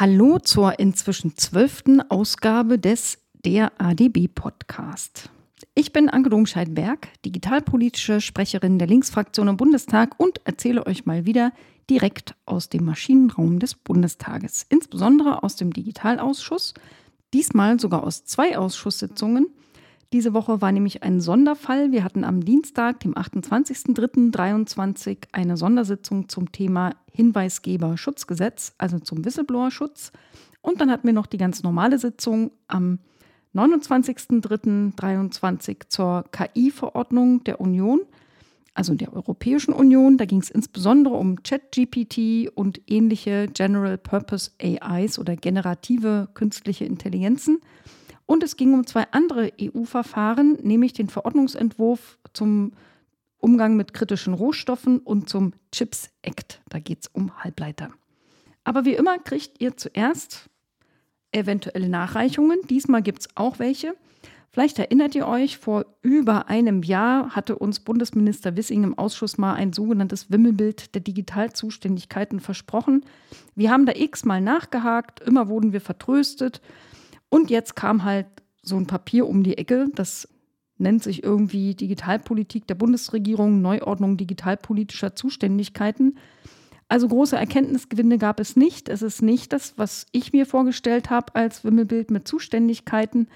Hallo zur inzwischen zwölften Ausgabe des Der ADB Podcast. Ich bin Anke Domscheit-Berg, digitalpolitische Sprecherin der Linksfraktion im Bundestag und erzähle euch mal wieder direkt aus dem Maschinenraum des Bundestages, insbesondere aus dem Digitalausschuss, diesmal sogar aus zwei Ausschusssitzungen. Diese Woche war nämlich ein Sonderfall. Wir hatten am Dienstag, dem 28.03.2023, eine Sondersitzung zum Thema Hinweisgeberschutzgesetz, also zum Whistleblower-Schutz. Und dann hatten wir noch die ganz normale Sitzung am 29.03.2023 zur KI-Verordnung der Union, also der Europäischen Union. Da ging es insbesondere um ChatGPT und ähnliche General Purpose AIs oder generative künstliche Intelligenzen. Und es ging um zwei andere EU-Verfahren, nämlich den Verordnungsentwurf zum Umgang mit kritischen Rohstoffen und zum Chips Act. Da geht es um Halbleiter. Aber wie immer kriegt ihr zuerst eventuelle Nachreichungen. Diesmal gibt es auch welche. Vielleicht erinnert ihr euch, vor über einem Jahr hatte uns Bundesminister Wissing im Ausschuss mal ein sogenanntes Wimmelbild der Digitalzuständigkeiten versprochen. Wir haben da x-mal nachgehakt, immer wurden wir vertröstet. Und jetzt kam halt so ein Papier um die Ecke, das nennt sich irgendwie Digitalpolitik der Bundesregierung, Neuordnung digitalpolitischer Zuständigkeiten. Also große Erkenntnisgewinne gab es nicht. Es ist nicht das, was ich mir vorgestellt habe als Wimmelbild mit Zuständigkeiten.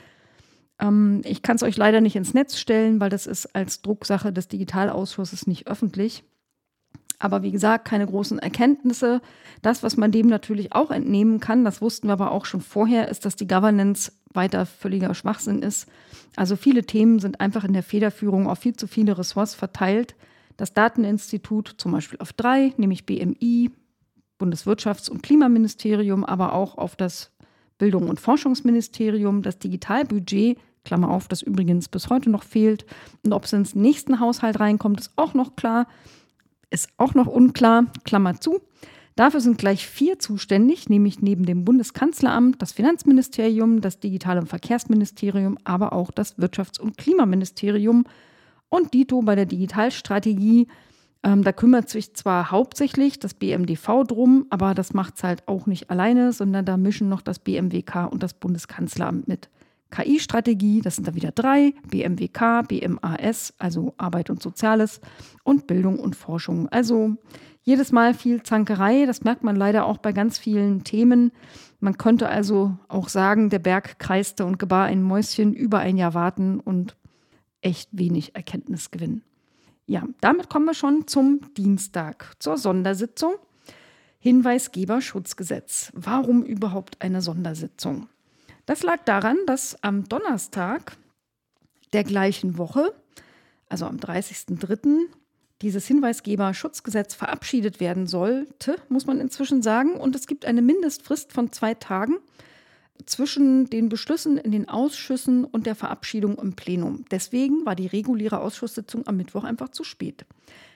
Ähm, ich kann es euch leider nicht ins Netz stellen, weil das ist als Drucksache des Digitalausschusses nicht öffentlich. Aber wie gesagt, keine großen Erkenntnisse. Das, was man dem natürlich auch entnehmen kann, das wussten wir aber auch schon vorher, ist, dass die Governance weiter völliger Schwachsinn ist. Also viele Themen sind einfach in der Federführung auf viel zu viele Ressorts verteilt. Das Dateninstitut zum Beispiel auf drei, nämlich BMI, Bundeswirtschafts- und Klimaministerium, aber auch auf das Bildung- und Forschungsministerium, das Digitalbudget, Klammer auf, das übrigens bis heute noch fehlt. Und ob es ins nächsten Haushalt reinkommt, ist auch noch klar ist auch noch unklar, Klammer zu. Dafür sind gleich vier zuständig, nämlich neben dem Bundeskanzleramt das Finanzministerium, das Digital- und Verkehrsministerium, aber auch das Wirtschafts- und Klimaministerium. Und Dito bei der Digitalstrategie, ähm, da kümmert sich zwar hauptsächlich das BMDV drum, aber das macht es halt auch nicht alleine, sondern da mischen noch das BMWK und das Bundeskanzleramt mit. KI-Strategie, das sind da wieder drei, BMWK, BMAS, also Arbeit und Soziales und Bildung und Forschung. Also jedes Mal viel Zankerei, das merkt man leider auch bei ganz vielen Themen. Man könnte also auch sagen, der Berg kreiste und gebar ein Mäuschen über ein Jahr warten und echt wenig Erkenntnis gewinnen. Ja, damit kommen wir schon zum Dienstag, zur Sondersitzung. Hinweisgeberschutzgesetz. Warum überhaupt eine Sondersitzung? Das lag daran, dass am Donnerstag der gleichen Woche, also am 30.03., dieses Hinweisgeberschutzgesetz verabschiedet werden sollte, muss man inzwischen sagen. Und es gibt eine Mindestfrist von zwei Tagen zwischen den Beschlüssen in den Ausschüssen und der Verabschiedung im Plenum. Deswegen war die reguläre Ausschusssitzung am Mittwoch einfach zu spät.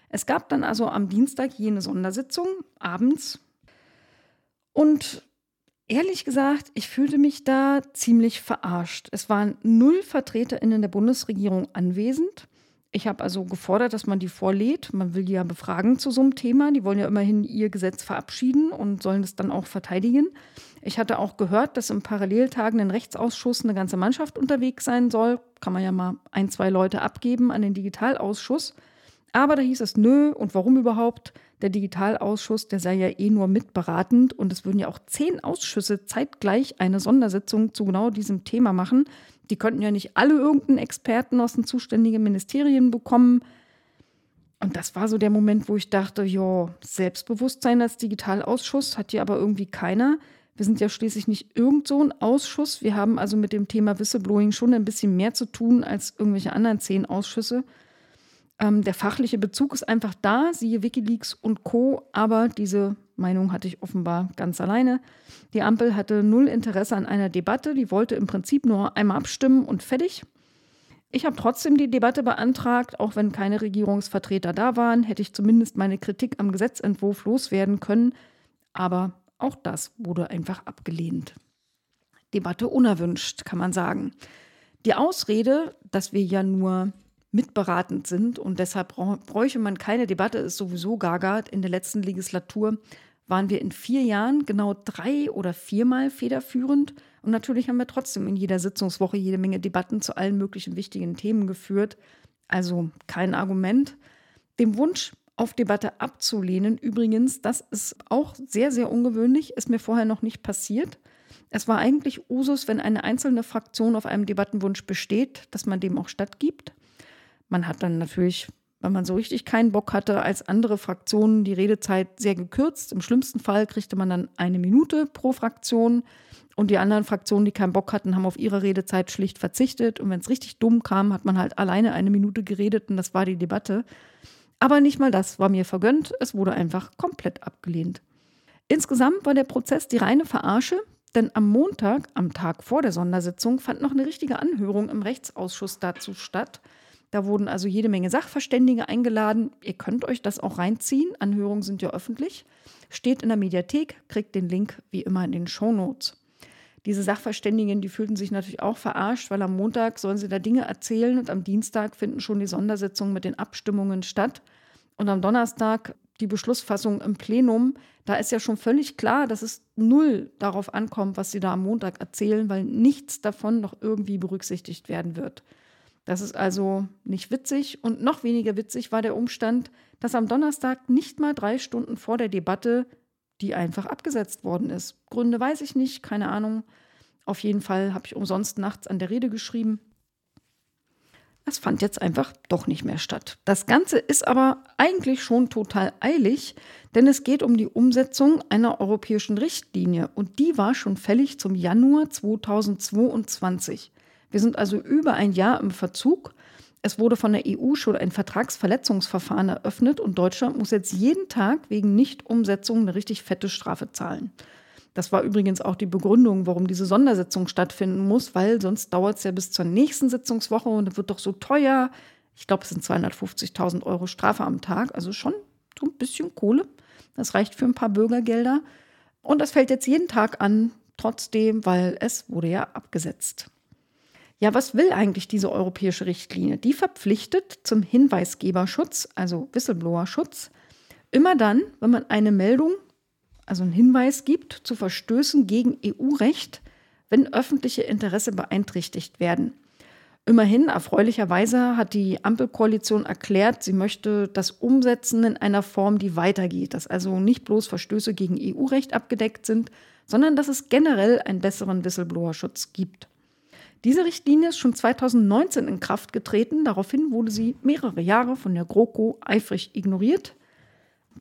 Es gab dann also am Dienstag jene Sondersitzung abends. Und Ehrlich gesagt, ich fühlte mich da ziemlich verarscht. Es waren null VertreterInnen der Bundesregierung anwesend. Ich habe also gefordert, dass man die vorlädt. Man will die ja befragen zu so einem Thema. Die wollen ja immerhin ihr Gesetz verabschieden und sollen es dann auch verteidigen. Ich hatte auch gehört, dass im parallel tagenden Rechtsausschuss eine ganze Mannschaft unterwegs sein soll. Kann man ja mal ein, zwei Leute abgeben an den Digitalausschuss. Aber da hieß es, nö, und warum überhaupt? Der Digitalausschuss, der sei ja eh nur mitberatend und es würden ja auch zehn Ausschüsse zeitgleich eine Sondersitzung zu genau diesem Thema machen. Die könnten ja nicht alle irgendeinen Experten aus den zuständigen Ministerien bekommen. Und das war so der Moment, wo ich dachte, ja, Selbstbewusstsein als Digitalausschuss hat hier aber irgendwie keiner. Wir sind ja schließlich nicht irgend so ein Ausschuss. Wir haben also mit dem Thema Whistleblowing schon ein bisschen mehr zu tun als irgendwelche anderen zehn Ausschüsse. Ähm, der fachliche Bezug ist einfach da, siehe Wikileaks und Co. Aber diese Meinung hatte ich offenbar ganz alleine. Die Ampel hatte null Interesse an einer Debatte. Die wollte im Prinzip nur einmal abstimmen und fertig. Ich habe trotzdem die Debatte beantragt, auch wenn keine Regierungsvertreter da waren, hätte ich zumindest meine Kritik am Gesetzentwurf loswerden können. Aber auch das wurde einfach abgelehnt. Debatte unerwünscht, kann man sagen. Die Ausrede, dass wir ja nur mitberatend sind und deshalb bräuchte man keine Debatte, ist sowieso gaga in der letzten Legislatur, waren wir in vier Jahren genau drei oder viermal federführend. Und natürlich haben wir trotzdem in jeder Sitzungswoche jede Menge Debatten zu allen möglichen wichtigen Themen geführt. Also kein Argument. Dem Wunsch auf Debatte abzulehnen, übrigens, das ist auch sehr, sehr ungewöhnlich, ist mir vorher noch nicht passiert. Es war eigentlich Usus, wenn eine einzelne Fraktion auf einem Debattenwunsch besteht, dass man dem auch stattgibt. Man hat dann natürlich wenn man so richtig keinen Bock hatte, als andere Fraktionen die Redezeit sehr gekürzt. Im schlimmsten Fall kriegte man dann eine Minute pro Fraktion. Und die anderen Fraktionen, die keinen Bock hatten, haben auf ihre Redezeit schlicht verzichtet. Und wenn es richtig dumm kam, hat man halt alleine eine Minute geredet und das war die Debatte. Aber nicht mal das war mir vergönnt. Es wurde einfach komplett abgelehnt. Insgesamt war der Prozess die reine Verarsche, denn am Montag, am Tag vor der Sondersitzung, fand noch eine richtige Anhörung im Rechtsausschuss dazu statt. Da wurden also jede Menge Sachverständige eingeladen. Ihr könnt euch das auch reinziehen. Anhörungen sind ja öffentlich. Steht in der Mediathek, kriegt den Link wie immer in den Shownotes. Diese Sachverständigen, die fühlten sich natürlich auch verarscht, weil am Montag sollen sie da Dinge erzählen und am Dienstag finden schon die Sondersitzungen mit den Abstimmungen statt. Und am Donnerstag die Beschlussfassung im Plenum. Da ist ja schon völlig klar, dass es null darauf ankommt, was sie da am Montag erzählen, weil nichts davon noch irgendwie berücksichtigt werden wird. Das ist also nicht witzig und noch weniger witzig war der Umstand, dass am Donnerstag nicht mal drei Stunden vor der Debatte die einfach abgesetzt worden ist. Gründe weiß ich nicht, keine Ahnung. Auf jeden Fall habe ich umsonst nachts an der Rede geschrieben. Es fand jetzt einfach doch nicht mehr statt. Das Ganze ist aber eigentlich schon total eilig, denn es geht um die Umsetzung einer europäischen Richtlinie und die war schon fällig zum Januar 2022. Wir sind also über ein Jahr im Verzug. Es wurde von der EU schon ein Vertragsverletzungsverfahren eröffnet und Deutschland muss jetzt jeden Tag wegen Nichtumsetzung eine richtig fette Strafe zahlen. Das war übrigens auch die Begründung, warum diese Sondersitzung stattfinden muss, weil sonst dauert es ja bis zur nächsten Sitzungswoche und wird doch so teuer. Ich glaube, es sind 250.000 Euro Strafe am Tag, also schon so ein bisschen Kohle. Das reicht für ein paar Bürgergelder. Und das fällt jetzt jeden Tag an, trotzdem, weil es wurde ja abgesetzt. Ja, was will eigentlich diese europäische Richtlinie? Die verpflichtet zum Hinweisgeberschutz, also Whistleblower-Schutz, immer dann, wenn man eine Meldung, also einen Hinweis gibt zu Verstößen gegen EU-Recht, wenn öffentliche Interesse beeinträchtigt werden. Immerhin, erfreulicherweise hat die Ampelkoalition erklärt, sie möchte das umsetzen in einer Form, die weitergeht, dass also nicht bloß Verstöße gegen EU-Recht abgedeckt sind, sondern dass es generell einen besseren Whistleblower-Schutz gibt. Diese Richtlinie ist schon 2019 in Kraft getreten. Daraufhin wurde sie mehrere Jahre von der GroKo eifrig ignoriert.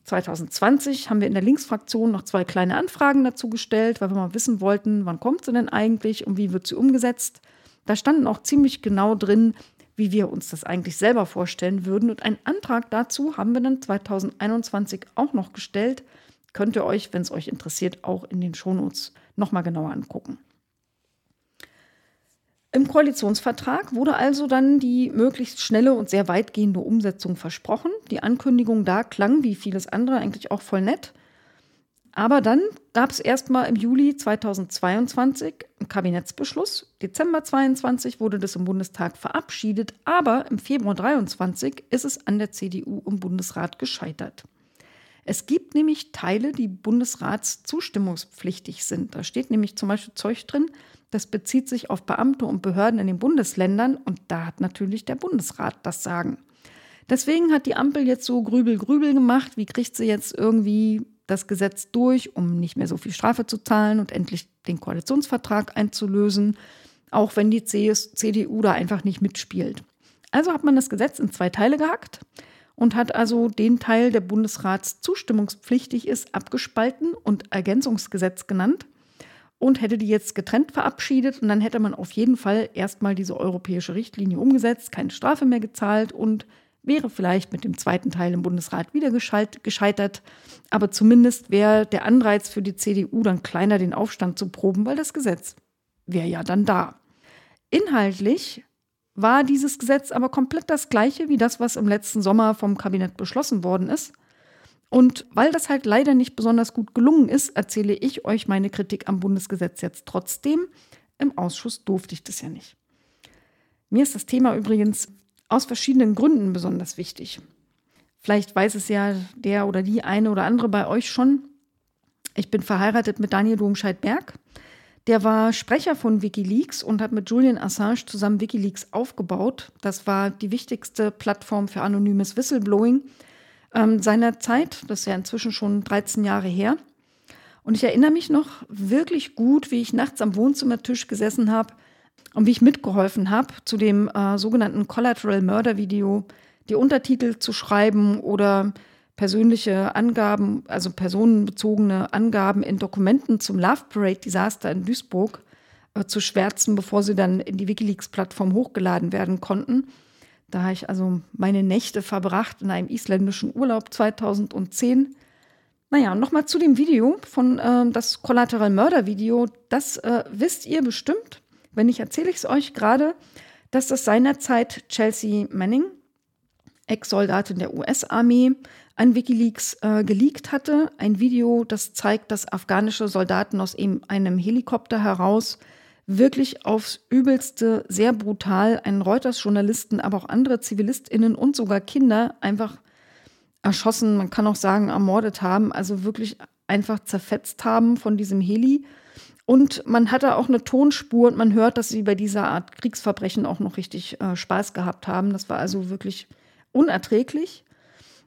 2020 haben wir in der Linksfraktion noch zwei kleine Anfragen dazu gestellt, weil wir mal wissen wollten, wann kommt sie denn eigentlich und wie wird sie umgesetzt. Da standen auch ziemlich genau drin, wie wir uns das eigentlich selber vorstellen würden. Und einen Antrag dazu haben wir dann 2021 auch noch gestellt. Könnt ihr euch, wenn es euch interessiert, auch in den Shownotes nochmal genauer angucken. Im Koalitionsvertrag wurde also dann die möglichst schnelle und sehr weitgehende Umsetzung versprochen. Die Ankündigung da klang wie vieles andere eigentlich auch voll nett. Aber dann gab es erstmal im Juli 2022 einen Kabinettsbeschluss. Dezember 22 wurde das im Bundestag verabschiedet, aber im Februar 23 ist es an der CDU im Bundesrat gescheitert. Es gibt nämlich Teile, die bundesratszustimmungspflichtig sind. Da steht nämlich zum Beispiel Zeug drin, das bezieht sich auf Beamte und Behörden in den Bundesländern und da hat natürlich der Bundesrat das Sagen. Deswegen hat die Ampel jetzt so Grübel, Grübel gemacht. Wie kriegt sie jetzt irgendwie das Gesetz durch, um nicht mehr so viel Strafe zu zahlen und endlich den Koalitionsvertrag einzulösen, auch wenn die CDU da einfach nicht mitspielt. Also hat man das Gesetz in zwei Teile gehackt und hat also den Teil, der Bundesrats zustimmungspflichtig ist, abgespalten und Ergänzungsgesetz genannt und hätte die jetzt getrennt verabschiedet und dann hätte man auf jeden Fall erstmal diese europäische Richtlinie umgesetzt, keine Strafe mehr gezahlt und wäre vielleicht mit dem zweiten Teil im Bundesrat wieder gescheitert. Aber zumindest wäre der Anreiz für die CDU dann kleiner, den Aufstand zu proben, weil das Gesetz wäre ja dann da. Inhaltlich war dieses Gesetz aber komplett das gleiche wie das, was im letzten Sommer vom Kabinett beschlossen worden ist. Und weil das halt leider nicht besonders gut gelungen ist, erzähle ich euch meine Kritik am Bundesgesetz jetzt trotzdem. Im Ausschuss durfte ich das ja nicht. Mir ist das Thema übrigens aus verschiedenen Gründen besonders wichtig. Vielleicht weiß es ja der oder die eine oder andere bei euch schon. Ich bin verheiratet mit Daniel Domscheit-Berg. Der war Sprecher von Wikileaks und hat mit Julian Assange zusammen Wikileaks aufgebaut. Das war die wichtigste Plattform für anonymes Whistleblowing ähm, seiner Zeit. Das ist ja inzwischen schon 13 Jahre her. Und ich erinnere mich noch wirklich gut, wie ich nachts am Wohnzimmertisch gesessen habe und wie ich mitgeholfen habe, zu dem äh, sogenannten Collateral Murder Video die Untertitel zu schreiben oder persönliche Angaben, also personenbezogene Angaben in Dokumenten zum Love Parade Desaster in Duisburg äh, zu schwärzen, bevor sie dann in die Wikileaks-Plattform hochgeladen werden konnten. Da habe ich also meine Nächte verbracht in einem isländischen Urlaub 2010. Naja, nochmal zu dem Video von äh, das Collateral Murder Video. Das äh, wisst ihr bestimmt. Wenn nicht, erzähle ich es euch gerade, dass das seinerzeit Chelsea Manning, Ex-Soldatin der US-Armee, an Wikileaks äh, geleakt hatte. Ein Video, das zeigt, dass afghanische Soldaten aus einem Helikopter heraus wirklich aufs Übelste, sehr brutal einen Reuters-Journalisten, aber auch andere ZivilistInnen und sogar Kinder einfach erschossen, man kann auch sagen, ermordet haben, also wirklich einfach zerfetzt haben von diesem Heli. Und man hatte auch eine Tonspur und man hört, dass sie bei dieser Art Kriegsverbrechen auch noch richtig äh, Spaß gehabt haben. Das war also wirklich unerträglich.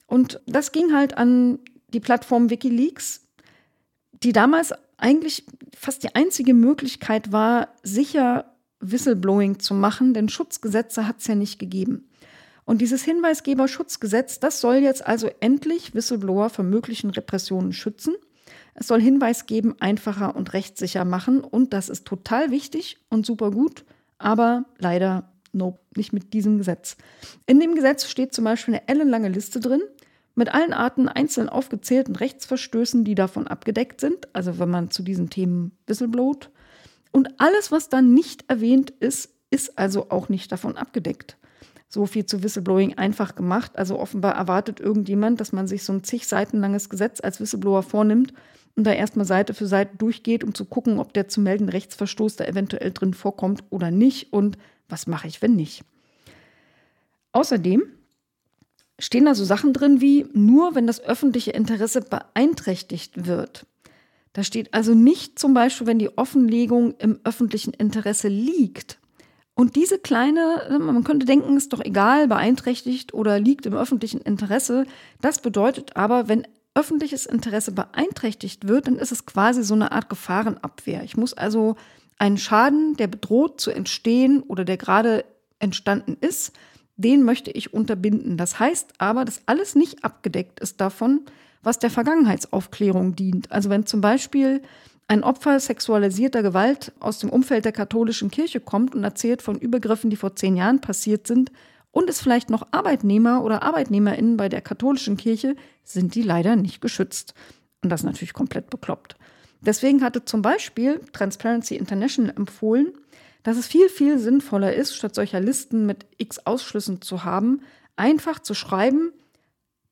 Und das ging halt an die Plattform Wikileaks, die damals eigentlich fast die einzige Möglichkeit war, sicher Whistleblowing zu machen, denn Schutzgesetze hat es ja nicht gegeben. Und dieses Hinweisgeberschutzgesetz, das soll jetzt also endlich Whistleblower vor möglichen Repressionen schützen. Es soll Hinweis geben, einfacher und rechtssicher machen. Und das ist total wichtig und super gut, aber leider nope, nicht mit diesem Gesetz. In dem Gesetz steht zum Beispiel eine ellenlange Liste drin mit allen Arten einzeln aufgezählten Rechtsverstößen, die davon abgedeckt sind, also wenn man zu diesen Themen whistleblowt. Und alles, was dann nicht erwähnt ist, ist also auch nicht davon abgedeckt. So viel zu Whistleblowing einfach gemacht. Also offenbar erwartet irgendjemand, dass man sich so ein zig Seiten langes Gesetz als Whistleblower vornimmt und da erstmal Seite für Seite durchgeht, um zu gucken, ob der zu melden Rechtsverstoß da eventuell drin vorkommt oder nicht und was mache ich, wenn nicht. Außerdem stehen da so Sachen drin wie nur, wenn das öffentliche Interesse beeinträchtigt wird. Da steht also nicht zum Beispiel, wenn die Offenlegung im öffentlichen Interesse liegt. Und diese kleine, man könnte denken, ist doch egal, beeinträchtigt oder liegt im öffentlichen Interesse. Das bedeutet aber, wenn öffentliches Interesse beeinträchtigt wird, dann ist es quasi so eine Art Gefahrenabwehr. Ich muss also einen Schaden, der bedroht zu entstehen oder der gerade entstanden ist, den möchte ich unterbinden. Das heißt aber, dass alles nicht abgedeckt ist davon, was der Vergangenheitsaufklärung dient. Also wenn zum Beispiel ein Opfer sexualisierter Gewalt aus dem Umfeld der katholischen Kirche kommt und erzählt von Übergriffen, die vor zehn Jahren passiert sind, und ist vielleicht noch Arbeitnehmer oder Arbeitnehmerinnen bei der katholischen Kirche, sind die leider nicht geschützt. Und das ist natürlich komplett bekloppt. Deswegen hatte zum Beispiel Transparency International empfohlen, dass es viel, viel sinnvoller ist, statt solcher Listen mit x Ausschlüssen zu haben, einfach zu schreiben,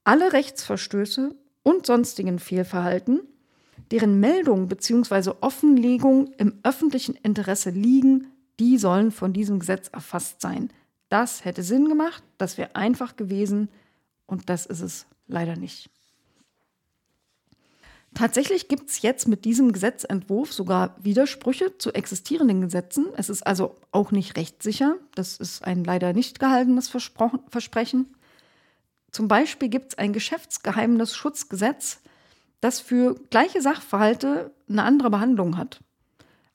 alle Rechtsverstöße und sonstigen Fehlverhalten, deren Meldung bzw. Offenlegung im öffentlichen Interesse liegen, die sollen von diesem Gesetz erfasst sein. Das hätte Sinn gemacht, das wäre einfach gewesen und das ist es leider nicht. Tatsächlich gibt es jetzt mit diesem Gesetzentwurf sogar Widersprüche zu existierenden Gesetzen. Es ist also auch nicht rechtssicher. Das ist ein leider nicht gehaltenes Versprechen. Zum Beispiel gibt es ein Geschäftsgeheimnisschutzgesetz, das für gleiche Sachverhalte eine andere Behandlung hat.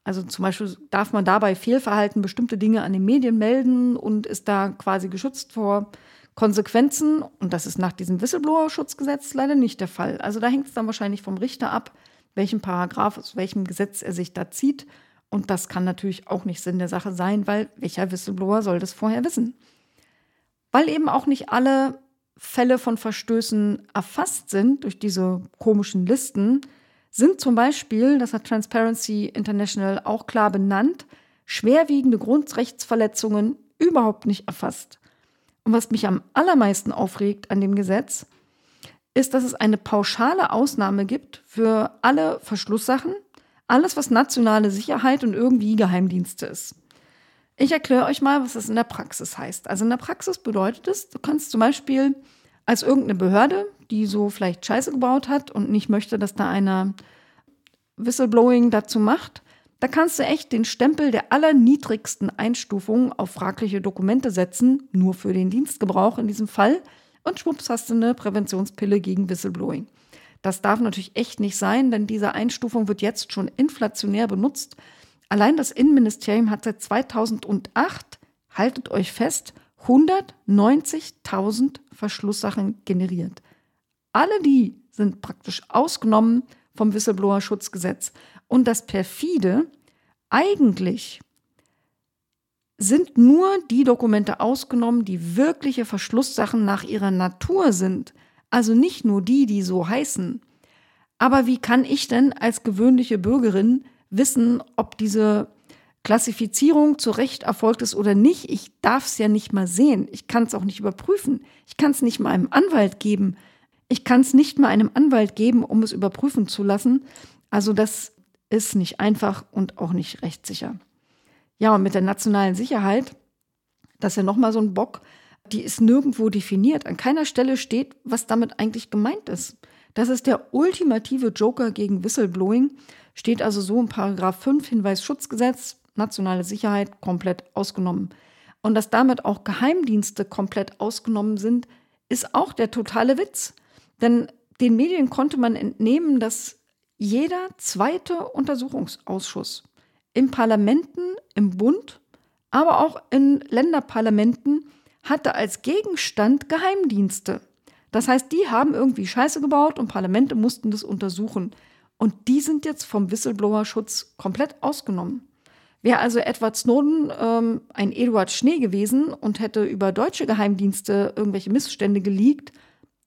Also zum Beispiel darf man dabei Fehlverhalten bestimmte Dinge an den Medien melden und ist da quasi geschützt vor Konsequenzen, und das ist nach diesem Whistleblower-Schutzgesetz leider nicht der Fall. Also da hängt es dann wahrscheinlich vom Richter ab, welchen Paragraph, aus welchem Gesetz er sich da zieht. Und das kann natürlich auch nicht Sinn der Sache sein, weil welcher Whistleblower soll das vorher wissen? Weil eben auch nicht alle Fälle von Verstößen erfasst sind durch diese komischen Listen, sind zum Beispiel, das hat Transparency International auch klar benannt, schwerwiegende Grundrechtsverletzungen überhaupt nicht erfasst. Und was mich am allermeisten aufregt an dem Gesetz, ist, dass es eine pauschale Ausnahme gibt für alle Verschlusssachen, alles, was nationale Sicherheit und irgendwie Geheimdienste ist. Ich erkläre euch mal, was das in der Praxis heißt. Also in der Praxis bedeutet es, du kannst zum Beispiel als irgendeine Behörde, die so vielleicht Scheiße gebaut hat und nicht möchte, dass da einer Whistleblowing dazu macht, da kannst du echt den Stempel der allerniedrigsten Einstufung auf fragliche Dokumente setzen, nur für den Dienstgebrauch in diesem Fall, und schwupps hast du eine Präventionspille gegen Whistleblowing. Das darf natürlich echt nicht sein, denn diese Einstufung wird jetzt schon inflationär benutzt. Allein das Innenministerium hat seit 2008, haltet euch fest, 190.000 Verschlusssachen generiert. Alle die sind praktisch ausgenommen vom Whistleblower-Schutzgesetz. Und das perfide, eigentlich sind nur die Dokumente ausgenommen, die wirkliche Verschlusssachen nach ihrer Natur sind. Also nicht nur die, die so heißen. Aber wie kann ich denn als gewöhnliche Bürgerin wissen, ob diese Klassifizierung zu Recht erfolgt ist oder nicht? Ich darf es ja nicht mal sehen. Ich kann es auch nicht überprüfen. Ich kann es nicht mal einem Anwalt geben. Ich kann es nicht mal einem Anwalt geben, um es überprüfen zu lassen. Also das ist nicht einfach und auch nicht rechtssicher. Ja, und mit der nationalen Sicherheit, das ist ja nochmal so ein Bock, die ist nirgendwo definiert. An keiner Stelle steht, was damit eigentlich gemeint ist. Das ist der ultimative Joker gegen Whistleblowing. Steht also so in Paragraph 5 Hinweisschutzgesetz, nationale Sicherheit komplett ausgenommen. Und dass damit auch Geheimdienste komplett ausgenommen sind, ist auch der totale Witz. Denn den Medien konnte man entnehmen, dass jeder zweite Untersuchungsausschuss in Parlamenten, im Bund, aber auch in Länderparlamenten hatte als Gegenstand Geheimdienste. Das heißt, die haben irgendwie Scheiße gebaut und Parlamente mussten das untersuchen. Und die sind jetzt vom Whistleblower-Schutz komplett ausgenommen. Wäre also Edward Snowden ähm, ein Eduard Schnee gewesen und hätte über deutsche Geheimdienste irgendwelche Missstände geleakt,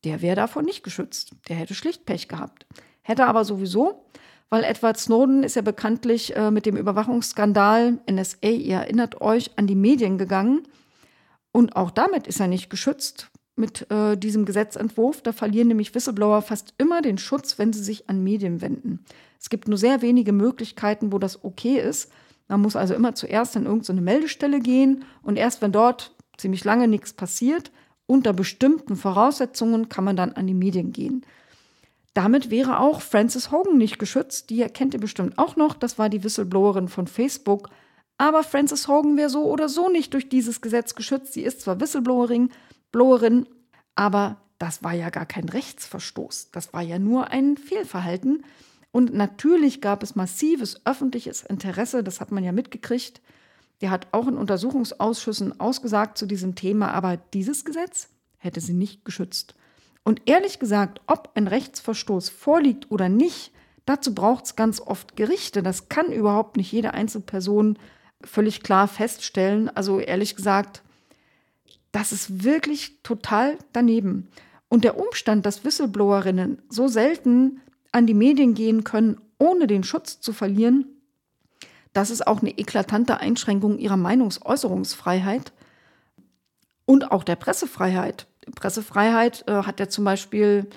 der wäre davon nicht geschützt. Der hätte schlicht Pech gehabt. Hätte aber sowieso, weil Edward Snowden ist ja bekanntlich äh, mit dem Überwachungsskandal NSA, ihr erinnert euch, an die Medien gegangen. Und auch damit ist er nicht geschützt mit äh, diesem Gesetzentwurf. Da verlieren nämlich Whistleblower fast immer den Schutz, wenn sie sich an Medien wenden. Es gibt nur sehr wenige Möglichkeiten, wo das okay ist. Man muss also immer zuerst in irgendeine Meldestelle gehen und erst wenn dort ziemlich lange nichts passiert, unter bestimmten Voraussetzungen kann man dann an die Medien gehen. Damit wäre auch Frances Hogan nicht geschützt. Die kennt ihr bestimmt auch noch. Das war die Whistleblowerin von Facebook. Aber Frances Hogan wäre so oder so nicht durch dieses Gesetz geschützt. Sie ist zwar Whistleblowerin, Blowerin, aber das war ja gar kein Rechtsverstoß. Das war ja nur ein Fehlverhalten. Und natürlich gab es massives öffentliches Interesse, das hat man ja mitgekriegt. Der hat auch in Untersuchungsausschüssen ausgesagt zu diesem Thema, aber dieses Gesetz hätte sie nicht geschützt. Und ehrlich gesagt, ob ein Rechtsverstoß vorliegt oder nicht, dazu braucht es ganz oft Gerichte. Das kann überhaupt nicht jede Einzelperson völlig klar feststellen. Also ehrlich gesagt, das ist wirklich total daneben. Und der Umstand, dass Whistleblowerinnen so selten an die Medien gehen können, ohne den Schutz zu verlieren, das ist auch eine eklatante Einschränkung ihrer Meinungsäußerungsfreiheit und auch der Pressefreiheit. Pressefreiheit äh, hat ja zum Beispiel,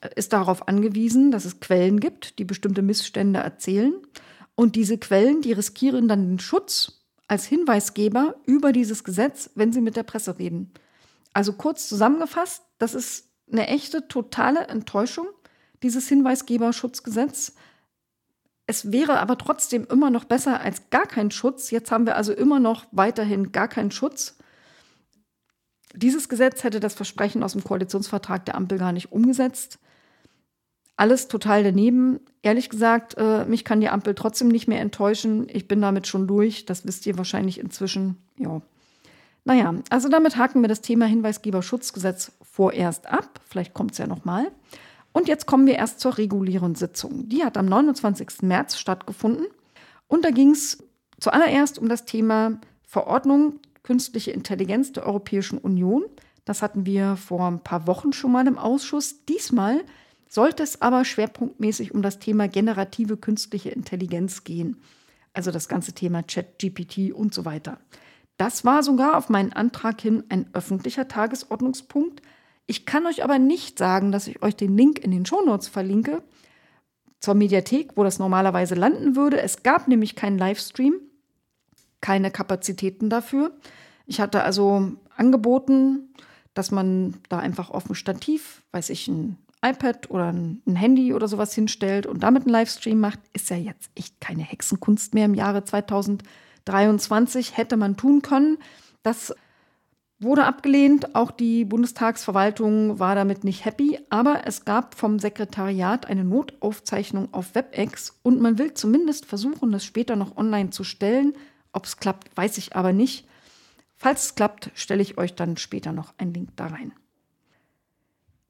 äh, ist darauf angewiesen, dass es Quellen gibt, die bestimmte Missstände erzählen. Und diese Quellen, die riskieren dann den Schutz als Hinweisgeber über dieses Gesetz, wenn sie mit der Presse reden. Also kurz zusammengefasst, das ist eine echte, totale Enttäuschung dieses Hinweisgeberschutzgesetz. Es wäre aber trotzdem immer noch besser als gar kein Schutz. Jetzt haben wir also immer noch weiterhin gar keinen Schutz. Dieses Gesetz hätte das Versprechen aus dem Koalitionsvertrag der Ampel gar nicht umgesetzt. Alles total daneben. Ehrlich gesagt, äh, mich kann die Ampel trotzdem nicht mehr enttäuschen. Ich bin damit schon durch. Das wisst ihr wahrscheinlich inzwischen. Ja. Naja, also damit haken wir das Thema Hinweisgeberschutzgesetz vorerst ab. Vielleicht kommt es ja nochmal. mal. Und jetzt kommen wir erst zur regulären Sitzung. Die hat am 29. März stattgefunden. Und da ging es zuallererst um das Thema Verordnung künstliche Intelligenz der Europäischen Union. Das hatten wir vor ein paar Wochen schon mal im Ausschuss. Diesmal sollte es aber schwerpunktmäßig um das Thema generative künstliche Intelligenz gehen. Also das ganze Thema Chat, GPT und so weiter. Das war sogar auf meinen Antrag hin ein öffentlicher Tagesordnungspunkt. Ich kann euch aber nicht sagen, dass ich euch den Link in den Shownotes verlinke zur Mediathek, wo das normalerweise landen würde. Es gab nämlich keinen Livestream, keine Kapazitäten dafür. Ich hatte also angeboten, dass man da einfach auf dem Stativ, weiß ich, ein iPad oder ein Handy oder sowas hinstellt und damit einen Livestream macht, ist ja jetzt echt keine Hexenkunst mehr im Jahre 2023. Hätte man tun können. Das wurde abgelehnt. Auch die Bundestagsverwaltung war damit nicht happy. Aber es gab vom Sekretariat eine Notaufzeichnung auf WebEx und man will zumindest versuchen, das später noch online zu stellen. Ob es klappt, weiß ich aber nicht. Falls es klappt, stelle ich euch dann später noch einen Link da rein.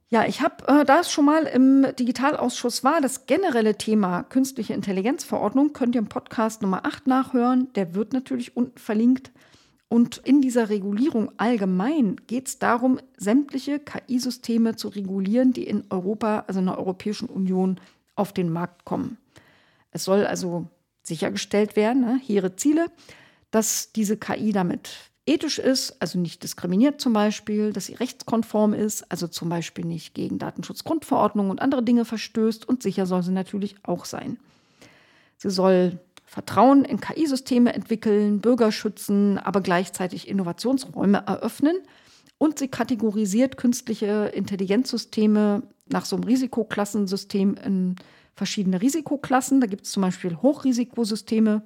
Ja, ich habe, äh, da es schon mal im Digitalausschuss war, das generelle Thema künstliche Intelligenzverordnung, könnt ihr im Podcast Nummer 8 nachhören. Der wird natürlich unten verlinkt. Und in dieser Regulierung allgemein geht es darum, sämtliche KI-Systeme zu regulieren, die in Europa, also in der Europäischen Union, auf den Markt kommen. Es soll also sichergestellt werden, ne, hehre Ziele, dass diese KI damit ethisch ist, also nicht diskriminiert zum Beispiel, dass sie rechtskonform ist, also zum Beispiel nicht gegen Datenschutzgrundverordnung und andere Dinge verstößt und sicher soll sie natürlich auch sein. Sie soll Vertrauen in KI-Systeme entwickeln, Bürger schützen, aber gleichzeitig Innovationsräume eröffnen und sie kategorisiert künstliche Intelligenzsysteme nach so einem Risikoklassensystem in verschiedene Risikoklassen. Da gibt es zum Beispiel Hochrisikosysteme,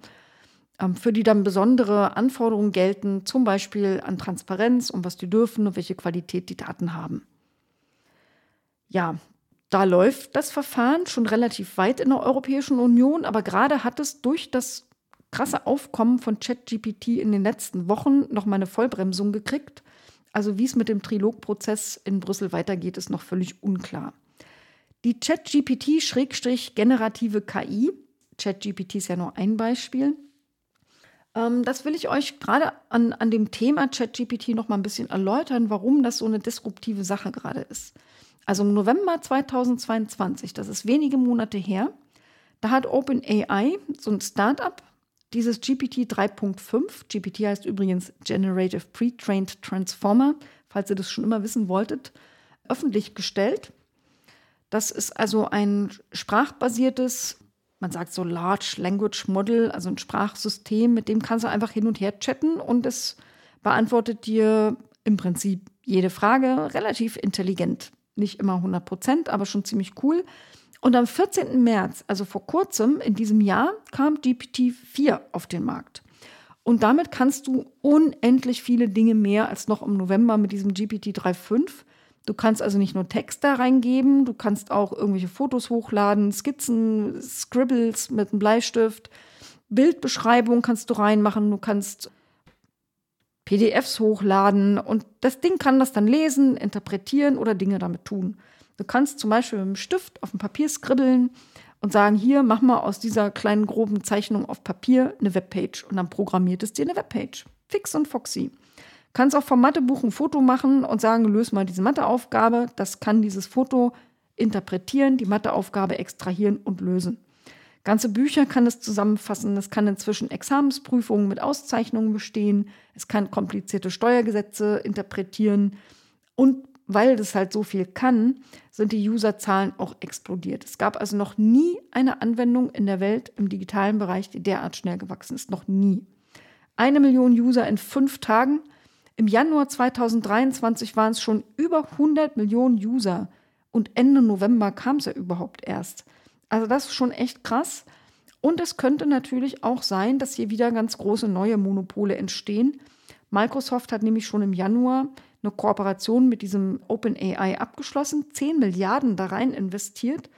ähm, für die dann besondere Anforderungen gelten, zum Beispiel an Transparenz und was die dürfen und welche Qualität die Daten haben. Ja, da läuft das Verfahren schon relativ weit in der Europäischen Union, aber gerade hat es durch das krasse Aufkommen von ChatGPT in den letzten Wochen noch mal eine Vollbremsung gekriegt. Also wie es mit dem Trilogprozess in Brüssel weitergeht, ist noch völlig unklar. Die ChatGPT-generative KI, ChatGPT ist ja nur ein Beispiel, ähm, das will ich euch gerade an, an dem Thema ChatGPT noch mal ein bisschen erläutern, warum das so eine disruptive Sache gerade ist. Also im November 2022, das ist wenige Monate her, da hat OpenAI, so ein Startup, dieses GPT 3.5, GPT heißt übrigens Generative Pre-Trained Transformer, falls ihr das schon immer wissen wolltet, öffentlich gestellt. Das ist also ein sprachbasiertes man sagt so Large Language Model, also ein Sprachsystem, mit dem kannst du einfach hin und her chatten und es beantwortet dir im Prinzip jede Frage relativ intelligent. Nicht immer 100 Prozent, aber schon ziemlich cool. Und am 14. März, also vor kurzem in diesem Jahr, kam GPT-4 auf den Markt. Und damit kannst du unendlich viele Dinge mehr als noch im November mit diesem GPT 3.5. Du kannst also nicht nur Text da reingeben, du kannst auch irgendwelche Fotos hochladen, Skizzen, Scribbles mit einem Bleistift, Bildbeschreibung kannst du reinmachen, du kannst PDFs hochladen und das Ding kann das dann lesen, interpretieren oder Dinge damit tun. Du kannst zum Beispiel mit einem Stift auf dem Papier skribbeln und sagen, hier, mach mal aus dieser kleinen groben Zeichnung auf Papier eine Webpage und dann programmiert es dir eine Webpage. Fix und foxy. Kannst auch vom Mathebuch ein Foto machen und sagen, löse mal diese Matheaufgabe. Das kann dieses Foto interpretieren, die Matheaufgabe extrahieren und lösen. Ganze Bücher kann es zusammenfassen. Es kann inzwischen Examensprüfungen mit Auszeichnungen bestehen. Es kann komplizierte Steuergesetze interpretieren. Und weil das halt so viel kann, sind die Userzahlen auch explodiert. Es gab also noch nie eine Anwendung in der Welt im digitalen Bereich, die derart schnell gewachsen ist. Noch nie. Eine Million User in fünf Tagen im Januar 2023 waren es schon über 100 Millionen User und Ende November kam es ja überhaupt erst. Also das ist schon echt krass. Und es könnte natürlich auch sein, dass hier wieder ganz große neue Monopole entstehen. Microsoft hat nämlich schon im Januar eine Kooperation mit diesem OpenAI abgeschlossen, 10 Milliarden da rein investiert.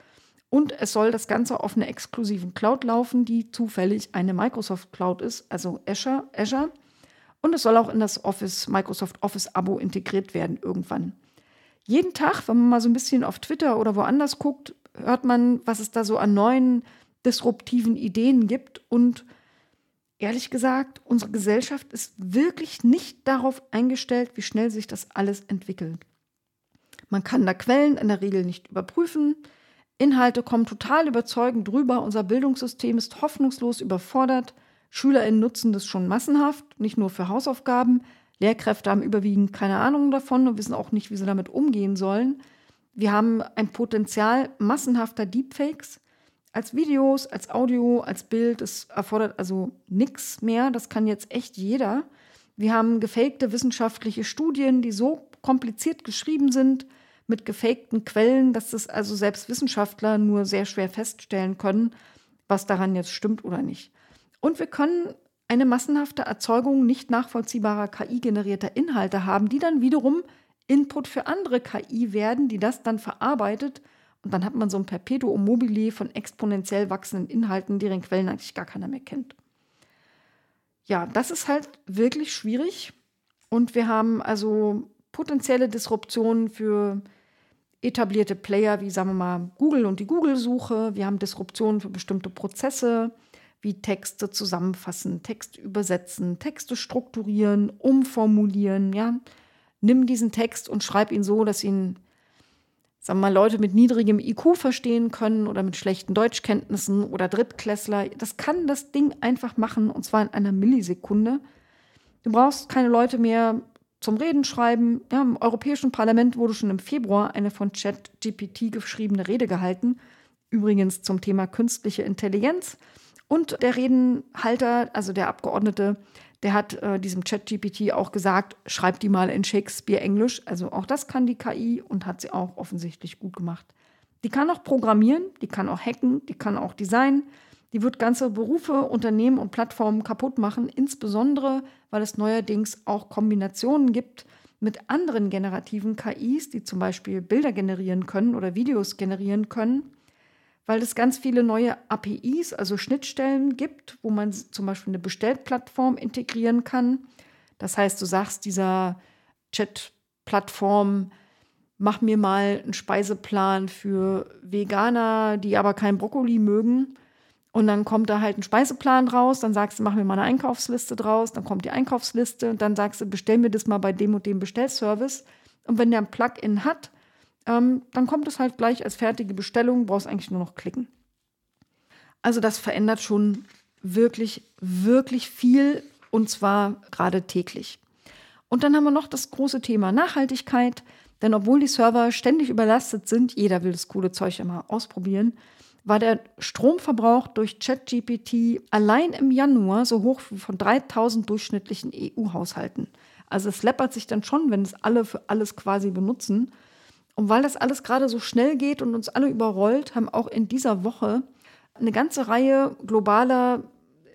Und es soll das Ganze auf einer exklusiven Cloud laufen, die zufällig eine Microsoft Cloud ist, also Azure. Azure. Und es soll auch in das Office, Microsoft Office-Abo integriert werden irgendwann. Jeden Tag, wenn man mal so ein bisschen auf Twitter oder woanders guckt, hört man, was es da so an neuen disruptiven Ideen gibt. Und ehrlich gesagt, unsere Gesellschaft ist wirklich nicht darauf eingestellt, wie schnell sich das alles entwickelt. Man kann da Quellen in der Regel nicht überprüfen. Inhalte kommen total überzeugend drüber. Unser Bildungssystem ist hoffnungslos überfordert. SchülerInnen nutzen das schon massenhaft, nicht nur für Hausaufgaben. Lehrkräfte haben überwiegend keine Ahnung davon und wissen auch nicht, wie sie damit umgehen sollen. Wir haben ein Potenzial massenhafter Deepfakes als Videos, als Audio, als Bild. Es erfordert also nichts mehr. Das kann jetzt echt jeder. Wir haben gefakte wissenschaftliche Studien, die so kompliziert geschrieben sind, mit gefakten Quellen, dass das also selbst Wissenschaftler nur sehr schwer feststellen können, was daran jetzt stimmt oder nicht. Und wir können eine massenhafte Erzeugung nicht nachvollziehbarer KI-generierter Inhalte haben, die dann wiederum Input für andere KI werden, die das dann verarbeitet. Und dann hat man so ein Perpetuum mobile von exponentiell wachsenden Inhalten, deren Quellen eigentlich gar keiner mehr kennt. Ja, das ist halt wirklich schwierig. Und wir haben also potenzielle Disruptionen für etablierte Player wie, sagen wir mal, Google und die Google-Suche. Wir haben Disruptionen für bestimmte Prozesse wie Texte zusammenfassen, Text übersetzen, Texte strukturieren, umformulieren. Ja, nimm diesen Text und schreib ihn so, dass ihn, sagen wir mal, Leute mit niedrigem IQ verstehen können oder mit schlechten Deutschkenntnissen oder Drittklässler. Das kann das Ding einfach machen und zwar in einer Millisekunde. Du brauchst keine Leute mehr zum Reden schreiben. Ja, Im Europäischen Parlament wurde schon im Februar eine von ChatGPT geschriebene Rede gehalten. Übrigens zum Thema künstliche Intelligenz. Und der Redenhalter, also der Abgeordnete, der hat äh, diesem ChatGPT auch gesagt, schreib die mal in Shakespeare-Englisch. Also auch das kann die KI und hat sie auch offensichtlich gut gemacht. Die kann auch programmieren, die kann auch hacken, die kann auch designen. Die wird ganze Berufe, Unternehmen und Plattformen kaputt machen, insbesondere weil es neuerdings auch Kombinationen gibt mit anderen generativen KIs, die zum Beispiel Bilder generieren können oder Videos generieren können weil es ganz viele neue APIs, also Schnittstellen gibt, wo man zum Beispiel eine Bestellplattform integrieren kann. Das heißt, du sagst dieser Chat-Plattform, mach mir mal einen Speiseplan für Veganer, die aber kein Brokkoli mögen. Und dann kommt da halt ein Speiseplan raus, dann sagst du, mach mir mal eine Einkaufsliste draus, dann kommt die Einkaufsliste und dann sagst du, bestell mir das mal bei dem und dem Bestellservice. Und wenn der ein Plugin hat, ähm, dann kommt es halt gleich als fertige Bestellung, brauchst eigentlich nur noch klicken. Also das verändert schon wirklich, wirklich viel und zwar gerade täglich. Und dann haben wir noch das große Thema Nachhaltigkeit, denn obwohl die Server ständig überlastet sind, jeder will das coole Zeug immer ausprobieren, war der Stromverbrauch durch ChatGPT allein im Januar so hoch wie von 3000 durchschnittlichen EU-Haushalten. Also es läppert sich dann schon, wenn es alle für alles quasi benutzen. Und weil das alles gerade so schnell geht und uns alle überrollt, haben auch in dieser Woche eine ganze Reihe globaler,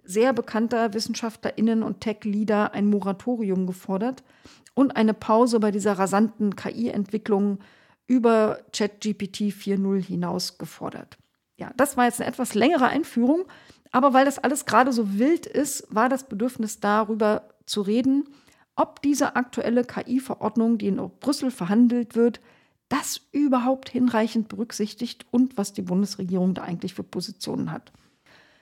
sehr bekannter WissenschaftlerInnen und Tech-Leader ein Moratorium gefordert und eine Pause bei dieser rasanten KI-Entwicklung über ChatGPT 4.0 hinaus gefordert. Ja, das war jetzt eine etwas längere Einführung, aber weil das alles gerade so wild ist, war das Bedürfnis darüber zu reden, ob diese aktuelle KI-Verordnung, die in Brüssel verhandelt wird, das überhaupt hinreichend berücksichtigt und was die Bundesregierung da eigentlich für Positionen hat.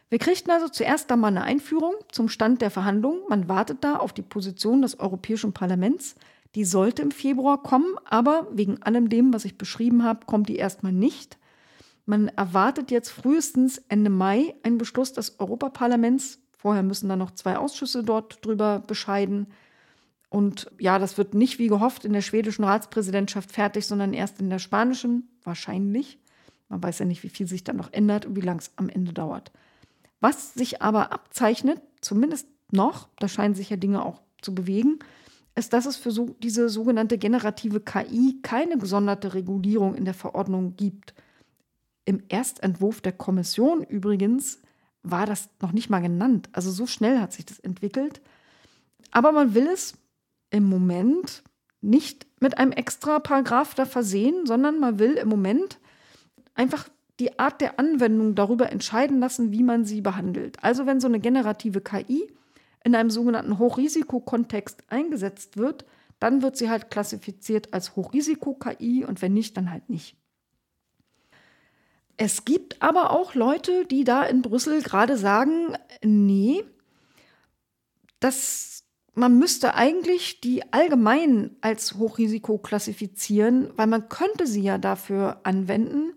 Wir kriegten also zuerst da mal eine Einführung zum Stand der Verhandlungen. Man wartet da auf die Position des Europäischen Parlaments. Die sollte im Februar kommen, aber wegen allem dem, was ich beschrieben habe, kommt die erstmal nicht. Man erwartet jetzt frühestens Ende Mai einen Beschluss des Europaparlaments. Vorher müssen dann noch zwei Ausschüsse dort drüber bescheiden. Und ja, das wird nicht wie gehofft in der schwedischen Ratspräsidentschaft fertig, sondern erst in der spanischen, wahrscheinlich. Man weiß ja nicht, wie viel sich dann noch ändert und wie lang es am Ende dauert. Was sich aber abzeichnet, zumindest noch, da scheinen sich ja Dinge auch zu bewegen, ist, dass es für so, diese sogenannte generative KI keine gesonderte Regulierung in der Verordnung gibt. Im Erstentwurf der Kommission übrigens war das noch nicht mal genannt. Also so schnell hat sich das entwickelt. Aber man will es im Moment nicht mit einem extra Paragraph da versehen, sondern man will im Moment einfach die Art der Anwendung darüber entscheiden lassen, wie man sie behandelt. Also wenn so eine generative KI in einem sogenannten Hochrisikokontext eingesetzt wird, dann wird sie halt klassifiziert als Hochrisiko-KI und wenn nicht, dann halt nicht. Es gibt aber auch Leute, die da in Brüssel gerade sagen, nee, das man müsste eigentlich die allgemein als Hochrisiko klassifizieren, weil man könnte sie ja dafür anwenden.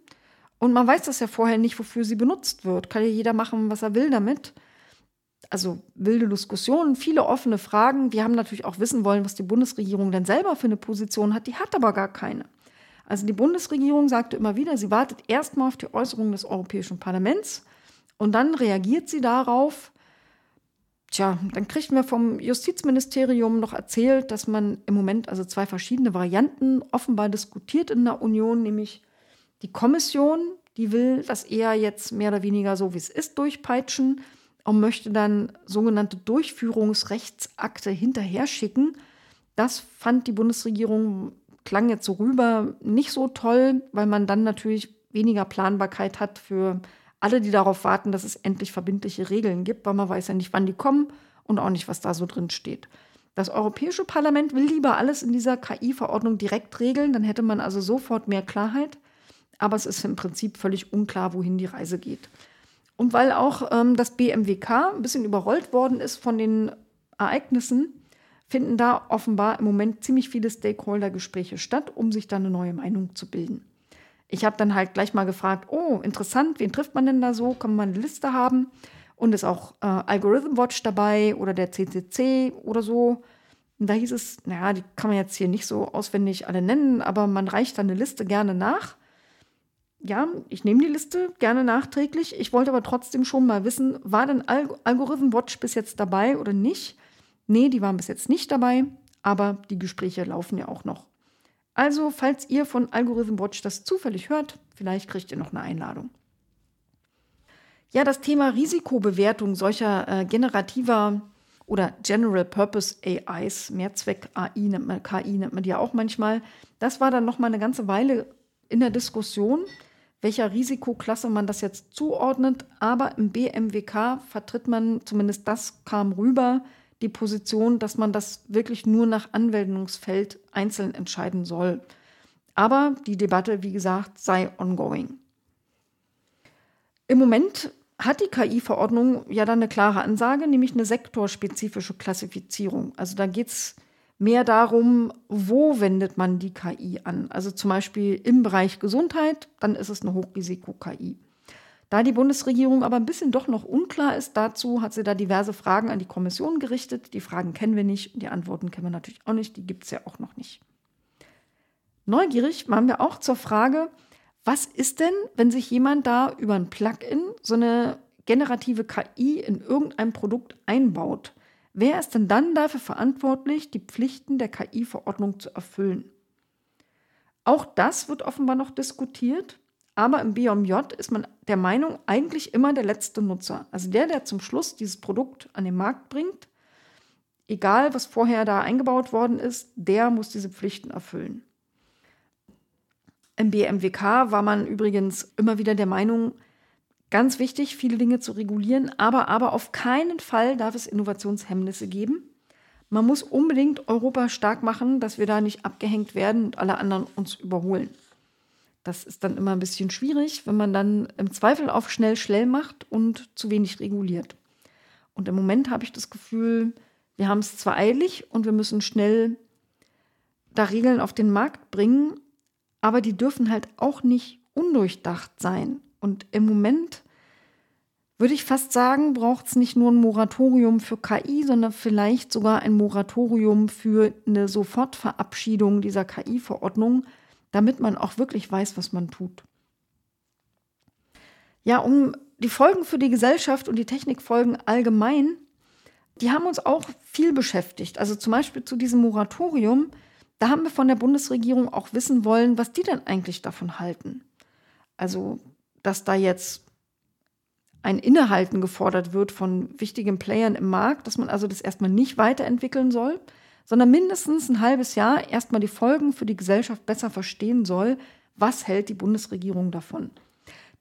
Und man weiß das ja vorher nicht, wofür sie benutzt wird. Kann ja jeder machen, was er will damit. Also wilde Diskussionen, viele offene Fragen. Wir haben natürlich auch wissen wollen, was die Bundesregierung denn selber für eine Position hat. Die hat aber gar keine. Also die Bundesregierung sagte immer wieder, sie wartet erstmal auf die Äußerungen des Europäischen Parlaments und dann reagiert sie darauf Tja, dann kriegten wir vom Justizministerium noch erzählt, dass man im Moment also zwei verschiedene Varianten offenbar diskutiert in der Union, nämlich die Kommission, die will das eher jetzt mehr oder weniger so, wie es ist, durchpeitschen und möchte dann sogenannte Durchführungsrechtsakte hinterher schicken. Das fand die Bundesregierung, klang jetzt so rüber, nicht so toll, weil man dann natürlich weniger Planbarkeit hat für alle, die darauf warten, dass es endlich verbindliche Regeln gibt, weil man weiß ja nicht, wann die kommen und auch nicht, was da so drin steht. Das Europäische Parlament will lieber alles in dieser KI-Verordnung direkt regeln, dann hätte man also sofort mehr Klarheit. Aber es ist im Prinzip völlig unklar, wohin die Reise geht. Und weil auch ähm, das BMWK ein bisschen überrollt worden ist von den Ereignissen, finden da offenbar im Moment ziemlich viele Stakeholder-Gespräche statt, um sich da eine neue Meinung zu bilden. Ich habe dann halt gleich mal gefragt, oh, interessant, wen trifft man denn da so? Kann man eine Liste haben? Und ist auch äh, Algorithm Watch dabei oder der CCC oder so. Und da hieß es, naja, die kann man jetzt hier nicht so auswendig alle nennen, aber man reicht dann eine Liste gerne nach ja, ich nehme die Liste gerne nachträglich. Ich wollte aber trotzdem schon mal wissen, war denn Alg Algorithm Watch bis jetzt dabei oder nicht? Nee, die waren bis jetzt nicht dabei, aber die Gespräche laufen ja auch noch. Also, falls ihr von Algorithm Watch das zufällig hört, vielleicht kriegt ihr noch eine Einladung. Ja, das Thema Risikobewertung solcher äh, generativer oder General Purpose AIs, Mehrzweck AI nennt man, KI nennt man die ja auch manchmal, das war dann noch mal eine ganze Weile in der Diskussion welcher Risikoklasse man das jetzt zuordnet. Aber im BMWK vertritt man, zumindest das kam rüber, die Position, dass man das wirklich nur nach Anwendungsfeld einzeln entscheiden soll. Aber die Debatte, wie gesagt, sei ongoing. Im Moment hat die KI-Verordnung ja dann eine klare Ansage, nämlich eine sektorspezifische Klassifizierung. Also da geht es mehr darum, wo wendet man die KI an. Also zum Beispiel im Bereich Gesundheit, dann ist es eine Hochrisiko-KI. Da die Bundesregierung aber ein bisschen doch noch unklar ist dazu, hat sie da diverse Fragen an die Kommission gerichtet. Die Fragen kennen wir nicht die Antworten kennen wir natürlich auch nicht. Die gibt es ja auch noch nicht. Neugierig waren wir auch zur Frage, was ist denn, wenn sich jemand da über ein Plugin so eine generative KI in irgendein Produkt einbaut? Wer ist denn dann dafür verantwortlich, die Pflichten der KI-Verordnung zu erfüllen? Auch das wird offenbar noch diskutiert, aber im BOMJ ist man der Meinung, eigentlich immer der letzte Nutzer. Also der, der zum Schluss dieses Produkt an den Markt bringt, egal was vorher da eingebaut worden ist, der muss diese Pflichten erfüllen. Im BMWK war man übrigens immer wieder der Meinung, Ganz wichtig, viele Dinge zu regulieren, aber, aber auf keinen Fall darf es Innovationshemmnisse geben. Man muss unbedingt Europa stark machen, dass wir da nicht abgehängt werden und alle anderen uns überholen. Das ist dann immer ein bisschen schwierig, wenn man dann im Zweifel auf schnell schnell macht und zu wenig reguliert. Und im Moment habe ich das Gefühl, wir haben es zwar eilig und wir müssen schnell da Regeln auf den Markt bringen, aber die dürfen halt auch nicht undurchdacht sein. Und im Moment würde ich fast sagen, braucht es nicht nur ein Moratorium für KI, sondern vielleicht sogar ein Moratorium für eine Sofortverabschiedung dieser KI-Verordnung, damit man auch wirklich weiß, was man tut. Ja, um die Folgen für die Gesellschaft und die Technikfolgen allgemein, die haben uns auch viel beschäftigt. Also zum Beispiel zu diesem Moratorium, da haben wir von der Bundesregierung auch wissen wollen, was die denn eigentlich davon halten. Also dass da jetzt ein Innehalten gefordert wird von wichtigen Playern im Markt, dass man also das erstmal nicht weiterentwickeln soll, sondern mindestens ein halbes Jahr erstmal die Folgen für die Gesellschaft besser verstehen soll, was hält die Bundesregierung davon.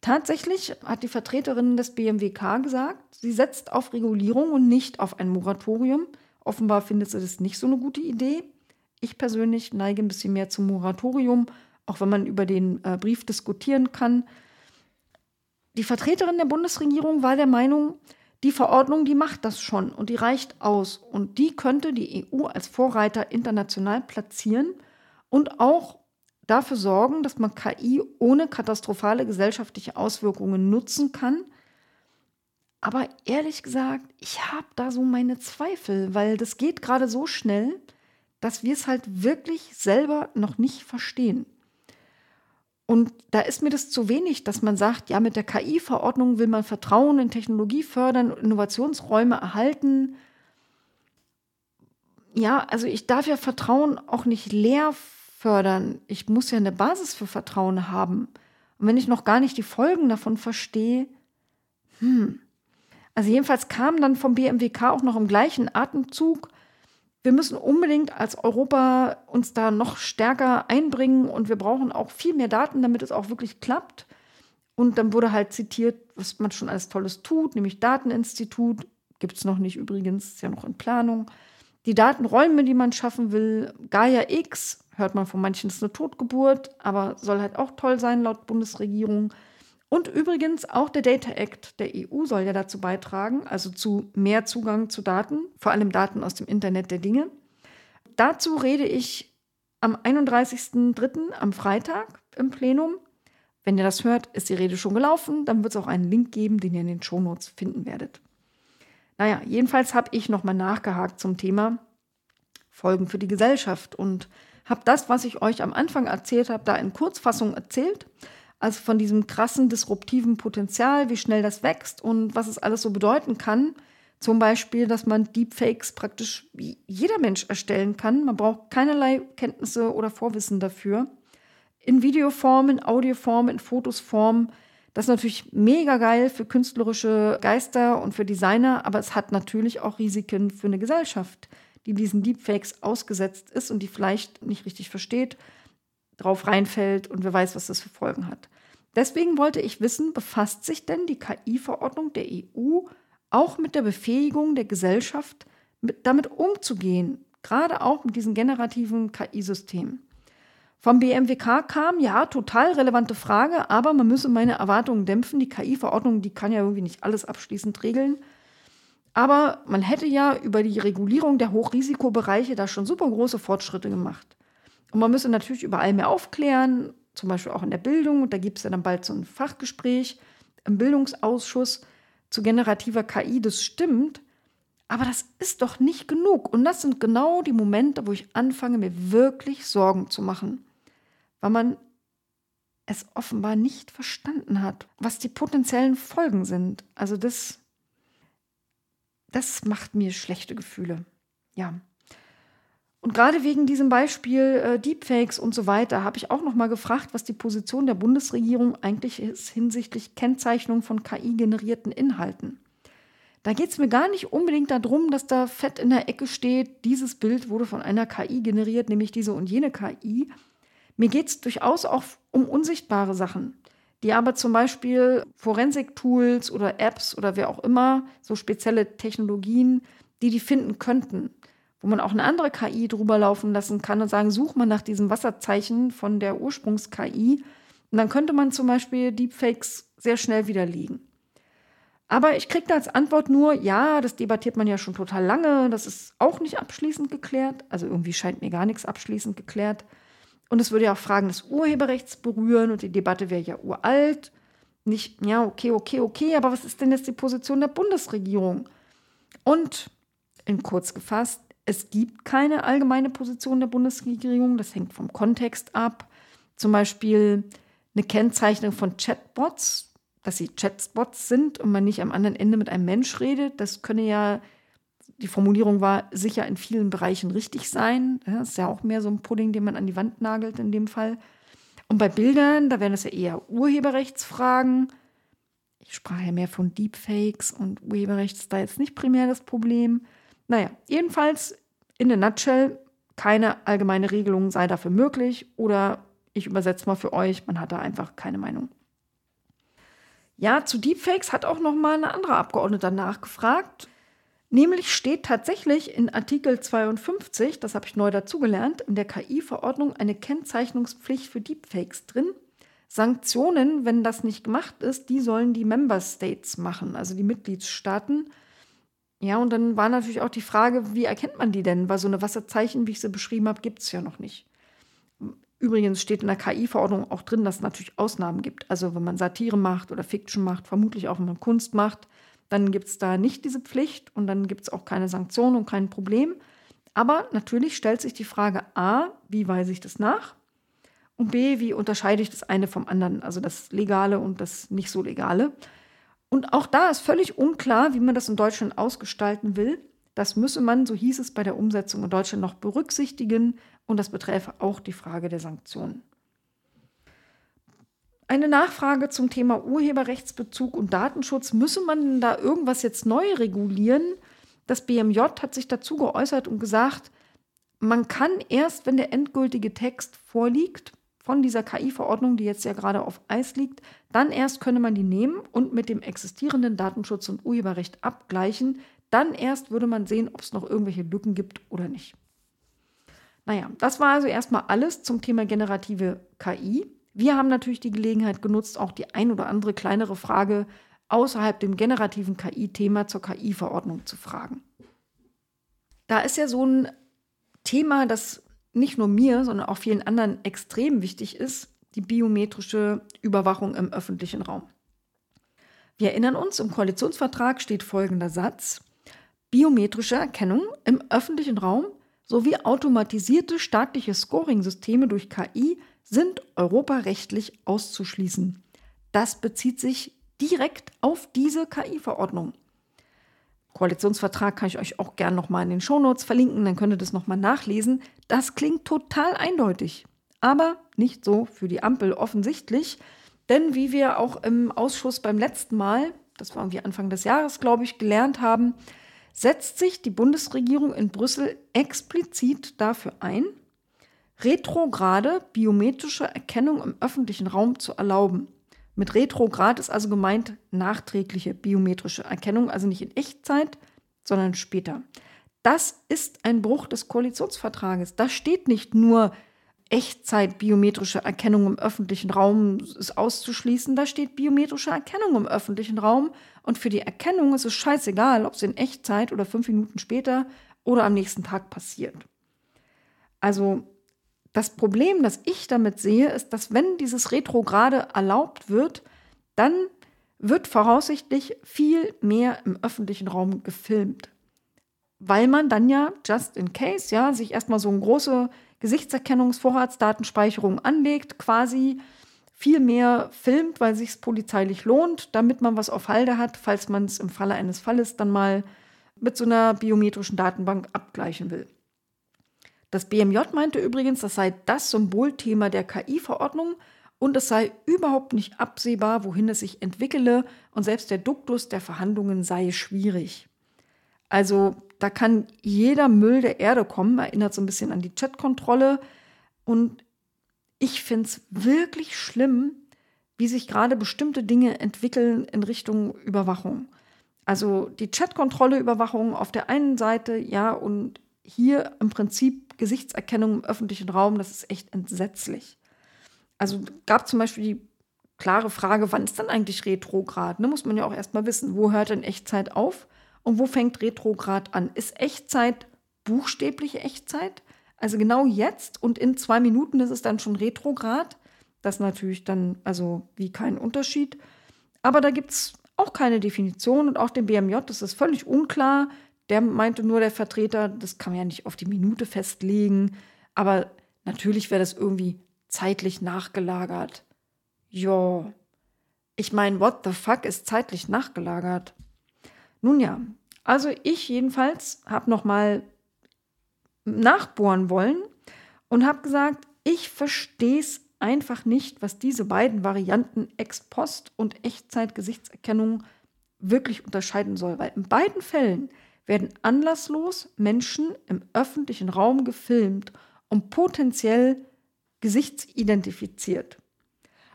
Tatsächlich hat die Vertreterin des BMWK gesagt, sie setzt auf Regulierung und nicht auf ein Moratorium. Offenbar findet sie das nicht so eine gute Idee. Ich persönlich neige ein bisschen mehr zum Moratorium, auch wenn man über den äh, Brief diskutieren kann. Die Vertreterin der Bundesregierung war der Meinung, die Verordnung, die macht das schon und die reicht aus. Und die könnte die EU als Vorreiter international platzieren und auch dafür sorgen, dass man KI ohne katastrophale gesellschaftliche Auswirkungen nutzen kann. Aber ehrlich gesagt, ich habe da so meine Zweifel, weil das geht gerade so schnell, dass wir es halt wirklich selber noch nicht verstehen. Und da ist mir das zu wenig, dass man sagt, ja, mit der KI-Verordnung will man Vertrauen in Technologie fördern, Innovationsräume erhalten. Ja, also ich darf ja Vertrauen auch nicht leer fördern. Ich muss ja eine Basis für Vertrauen haben. Und wenn ich noch gar nicht die Folgen davon verstehe, hm. Also jedenfalls kam dann vom BMWK auch noch im gleichen Atemzug, wir müssen unbedingt als Europa uns da noch stärker einbringen und wir brauchen auch viel mehr Daten, damit es auch wirklich klappt. Und dann wurde halt zitiert, was man schon alles Tolles tut, nämlich Dateninstitut, gibt es noch nicht übrigens, ist ja noch in Planung. Die Datenräume, die man schaffen will, Gaia X, hört man von manchen, ist eine Totgeburt, aber soll halt auch toll sein laut Bundesregierung. Und übrigens auch der Data Act der EU soll ja dazu beitragen, also zu mehr Zugang zu Daten, vor allem Daten aus dem Internet der Dinge. Dazu rede ich am 31.03. am Freitag im Plenum. Wenn ihr das hört, ist die Rede schon gelaufen. Dann wird es auch einen Link geben, den ihr in den Shownotes finden werdet. Naja, jedenfalls habe ich nochmal nachgehakt zum Thema Folgen für die Gesellschaft und habe das, was ich euch am Anfang erzählt habe, da in Kurzfassung erzählt. Also von diesem krassen disruptiven Potenzial, wie schnell das wächst und was es alles so bedeuten kann. Zum Beispiel, dass man Deepfakes praktisch jeder Mensch erstellen kann. Man braucht keinerlei Kenntnisse oder Vorwissen dafür. In Videoform, in Audioform, in Fotosform. Das ist natürlich mega geil für künstlerische Geister und für Designer, aber es hat natürlich auch Risiken für eine Gesellschaft, die diesen Deepfakes ausgesetzt ist und die vielleicht nicht richtig versteht, drauf reinfällt und wer weiß, was das für Folgen hat. Deswegen wollte ich wissen, befasst sich denn die KI-Verordnung der EU auch mit der Befähigung der Gesellschaft, mit, damit umzugehen, gerade auch mit diesen generativen KI-Systemen? Vom BMWK kam, ja, total relevante Frage, aber man müsse meine Erwartungen dämpfen. Die KI-Verordnung, die kann ja irgendwie nicht alles abschließend regeln. Aber man hätte ja über die Regulierung der Hochrisikobereiche da schon super große Fortschritte gemacht. Und man müsse natürlich überall mehr aufklären zum Beispiel auch in der Bildung. Und da gibt es ja dann bald so ein Fachgespräch im Bildungsausschuss zu generativer KI. Das stimmt. Aber das ist doch nicht genug. Und das sind genau die Momente, wo ich anfange, mir wirklich Sorgen zu machen. Weil man es offenbar nicht verstanden hat, was die potenziellen Folgen sind. Also das, das macht mir schlechte Gefühle. Ja. Und gerade wegen diesem Beispiel äh, Deepfakes und so weiter habe ich auch noch mal gefragt, was die Position der Bundesregierung eigentlich ist hinsichtlich Kennzeichnung von KI-generierten Inhalten. Da geht es mir gar nicht unbedingt darum, dass da fett in der Ecke steht, dieses Bild wurde von einer KI generiert, nämlich diese und jene KI. Mir geht es durchaus auch um unsichtbare Sachen, die aber zum Beispiel Forensik-Tools oder Apps oder wer auch immer, so spezielle Technologien, die die finden könnten wo man auch eine andere KI drüber laufen lassen kann und sagen, such mal nach diesem Wasserzeichen von der Ursprungs-KI. Und dann könnte man zum Beispiel Deepfakes sehr schnell widerlegen. Aber ich kriege da als Antwort nur, ja, das debattiert man ja schon total lange, das ist auch nicht abschließend geklärt. Also irgendwie scheint mir gar nichts abschließend geklärt. Und es würde ja auch Fragen des Urheberrechts berühren und die Debatte wäre ja uralt. Nicht, ja, okay, okay, okay, aber was ist denn jetzt die Position der Bundesregierung? Und in kurz gefasst, es gibt keine allgemeine Position der Bundesregierung, das hängt vom Kontext ab. Zum Beispiel eine Kennzeichnung von Chatbots, dass sie Chatbots sind und man nicht am anderen Ende mit einem Mensch redet. Das könne ja, die Formulierung war sicher in vielen Bereichen richtig sein. Das ist ja auch mehr so ein Pudding, den man an die Wand nagelt in dem Fall. Und bei Bildern, da wären das ja eher Urheberrechtsfragen. Ich sprach ja mehr von Deepfakes und Urheberrecht ist da jetzt nicht primär das Problem. Naja, jedenfalls in der Nutshell, keine allgemeine Regelung sei dafür möglich oder ich übersetze mal für euch, man hat da einfach keine Meinung. Ja, zu Deepfakes hat auch noch mal eine andere Abgeordnete nachgefragt. Nämlich steht tatsächlich in Artikel 52, das habe ich neu dazugelernt, in der KI-Verordnung eine Kennzeichnungspflicht für Deepfakes drin. Sanktionen, wenn das nicht gemacht ist, die sollen die Member States machen, also die Mitgliedstaaten. Ja, und dann war natürlich auch die Frage, wie erkennt man die denn? Weil so eine Wasserzeichen, wie ich sie beschrieben habe, gibt es ja noch nicht. Übrigens steht in der KI-Verordnung auch drin, dass es natürlich Ausnahmen gibt. Also wenn man Satire macht oder Fiction macht, vermutlich auch wenn man Kunst macht, dann gibt es da nicht diese Pflicht und dann gibt es auch keine Sanktionen und kein Problem. Aber natürlich stellt sich die Frage A, wie weise ich das nach? Und B, wie unterscheide ich das eine vom anderen, also das Legale und das nicht so Legale. Und auch da ist völlig unklar, wie man das in Deutschland ausgestalten will. Das müsse man, so hieß es bei der Umsetzung in Deutschland, noch berücksichtigen. Und das beträfe auch die Frage der Sanktionen. Eine Nachfrage zum Thema Urheberrechtsbezug und Datenschutz. Müsse man da irgendwas jetzt neu regulieren? Das BMJ hat sich dazu geäußert und gesagt, man kann erst, wenn der endgültige Text vorliegt, von dieser KI-Verordnung, die jetzt ja gerade auf Eis liegt, dann erst könne man die nehmen und mit dem existierenden Datenschutz und Urheberrecht abgleichen. Dann erst würde man sehen, ob es noch irgendwelche Lücken gibt oder nicht. Naja, das war also erstmal alles zum Thema generative KI. Wir haben natürlich die Gelegenheit genutzt, auch die ein oder andere kleinere Frage außerhalb dem generativen KI-Thema zur KI-Verordnung zu fragen. Da ist ja so ein Thema, das nicht nur mir, sondern auch vielen anderen extrem wichtig ist, die biometrische Überwachung im öffentlichen Raum. Wir erinnern uns, im Koalitionsvertrag steht folgender Satz. Biometrische Erkennung im öffentlichen Raum sowie automatisierte staatliche Scoring-Systeme durch KI sind europarechtlich auszuschließen. Das bezieht sich direkt auf diese KI-Verordnung. Koalitionsvertrag kann ich euch auch gerne nochmal in den Shownotes verlinken, dann könnt ihr das nochmal nachlesen. Das klingt total eindeutig, aber nicht so für die Ampel offensichtlich. Denn wie wir auch im Ausschuss beim letzten Mal, das war irgendwie Anfang des Jahres, glaube ich, gelernt haben, setzt sich die Bundesregierung in Brüssel explizit dafür ein, retrograde biometrische Erkennung im öffentlichen Raum zu erlauben. Mit retrograd ist also gemeint nachträgliche biometrische Erkennung, also nicht in Echtzeit, sondern später. Das ist ein Bruch des Koalitionsvertrages. Da steht nicht nur Echtzeit biometrische Erkennung im öffentlichen Raum ist auszuschließen, da steht biometrische Erkennung im öffentlichen Raum und für die Erkennung ist es scheißegal, ob es in Echtzeit oder fünf Minuten später oder am nächsten Tag passiert. Also das Problem, das ich damit sehe, ist, dass wenn dieses Retrograde erlaubt wird, dann wird voraussichtlich viel mehr im öffentlichen Raum gefilmt. Weil man dann ja, just in case, ja, sich erstmal so eine große Gesichtserkennungsvorratsdatenspeicherung anlegt, quasi viel mehr filmt, weil sich polizeilich lohnt, damit man was auf Halde hat, falls man es im Falle eines Falles dann mal mit so einer biometrischen Datenbank abgleichen will. Das BMJ meinte übrigens, das sei das Symbolthema der KI-Verordnung und es sei überhaupt nicht absehbar, wohin es sich entwickele und selbst der Duktus der Verhandlungen sei schwierig. Also da kann jeder Müll der Erde kommen, erinnert so ein bisschen an die Chatkontrolle. Und ich finde es wirklich schlimm, wie sich gerade bestimmte Dinge entwickeln in Richtung Überwachung. Also die Chatkontrolle, Überwachung auf der einen Seite, ja, und hier im Prinzip Gesichtserkennung im öffentlichen Raum, das ist echt entsetzlich. Also gab zum Beispiel die klare Frage, wann ist dann eigentlich Retrograd? Ne, muss man ja auch erstmal wissen, wo hört denn Echtzeit auf und wo fängt Retrograd an? Ist Echtzeit buchstäbliche Echtzeit? Also genau jetzt und in zwei Minuten ist es dann schon Retrograd. Das natürlich dann also wie kein Unterschied. Aber da gibt es auch keine Definition und auch dem BMJ ist es völlig unklar, der meinte nur, der Vertreter, das kann man ja nicht auf die Minute festlegen, aber natürlich wäre das irgendwie zeitlich nachgelagert. Ja, ich meine, what the fuck ist zeitlich nachgelagert? Nun ja, also ich jedenfalls habe noch mal nachbohren wollen und habe gesagt, ich verstehe es einfach nicht, was diese beiden Varianten Ex-Post und Echtzeit-Gesichtserkennung wirklich unterscheiden soll, weil in beiden Fällen werden anlasslos Menschen im öffentlichen Raum gefilmt und potenziell gesichtsidentifiziert.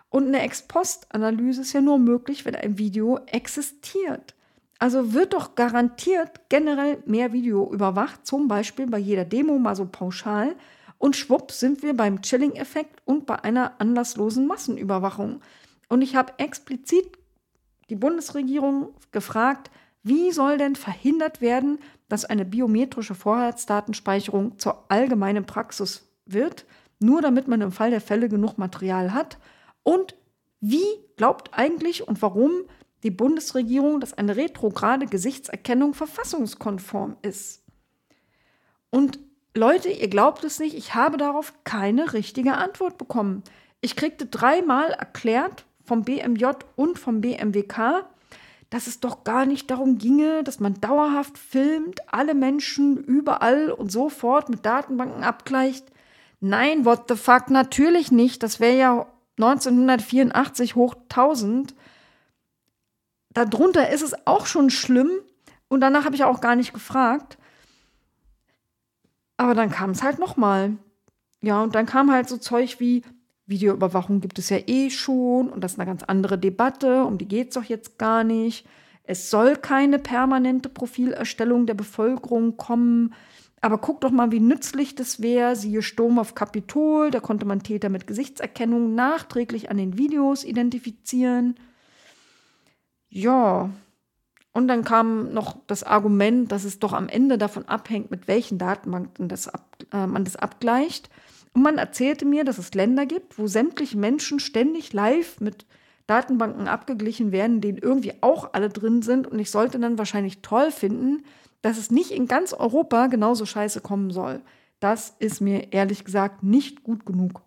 Und eine Ex-Post-Analyse ist ja nur möglich, wenn ein Video existiert. Also wird doch garantiert generell mehr Video überwacht, zum Beispiel bei jeder Demo mal so pauschal. Und schwupp sind wir beim Chilling-Effekt und bei einer anlasslosen Massenüberwachung. Und ich habe explizit die Bundesregierung gefragt, wie soll denn verhindert werden, dass eine biometrische Vorratsdatenspeicherung zur allgemeinen Praxis wird, nur damit man im Fall der Fälle genug Material hat? Und wie glaubt eigentlich und warum die Bundesregierung, dass eine retrograde Gesichtserkennung verfassungskonform ist? Und Leute, ihr glaubt es nicht, ich habe darauf keine richtige Antwort bekommen. Ich kriegte dreimal erklärt vom BMJ und vom BMWK, dass es doch gar nicht darum ginge, dass man dauerhaft filmt, alle Menschen überall und sofort mit Datenbanken abgleicht. Nein, what the fuck, natürlich nicht. Das wäre ja 1984 hoch 1000. Darunter ist es auch schon schlimm. Und danach habe ich auch gar nicht gefragt. Aber dann kam es halt nochmal. Ja, und dann kam halt so Zeug wie, Videoüberwachung gibt es ja eh schon und das ist eine ganz andere Debatte, um die geht es doch jetzt gar nicht. Es soll keine permanente Profilerstellung der Bevölkerung kommen. Aber guck doch mal, wie nützlich das wäre. Siehe Sturm auf Kapitol, da konnte man Täter mit Gesichtserkennung nachträglich an den Videos identifizieren. Ja. Und dann kam noch das Argument, dass es doch am Ende davon abhängt, mit welchen Datenbanken das ab, äh, man das abgleicht. Und man erzählte mir, dass es Länder gibt, wo sämtliche Menschen ständig live mit Datenbanken abgeglichen werden, denen irgendwie auch alle drin sind. Und ich sollte dann wahrscheinlich toll finden, dass es nicht in ganz Europa genauso scheiße kommen soll. Das ist mir ehrlich gesagt nicht gut genug.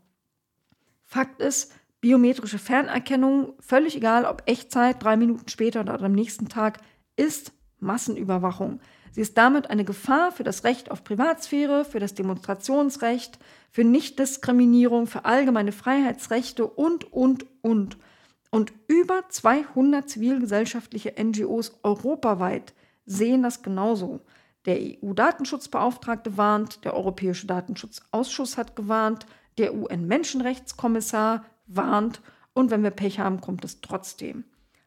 Fakt ist, biometrische Fernerkennung, völlig egal ob Echtzeit, drei Minuten später oder am nächsten Tag, ist Massenüberwachung. Sie ist damit eine Gefahr für das Recht auf Privatsphäre, für das Demonstrationsrecht, für Nichtdiskriminierung, für allgemeine Freiheitsrechte und, und, und. Und über 200 zivilgesellschaftliche NGOs europaweit sehen das genauso. Der EU-Datenschutzbeauftragte warnt, der Europäische Datenschutzausschuss hat gewarnt, der UN-Menschenrechtskommissar warnt und wenn wir Pech haben, kommt es trotzdem.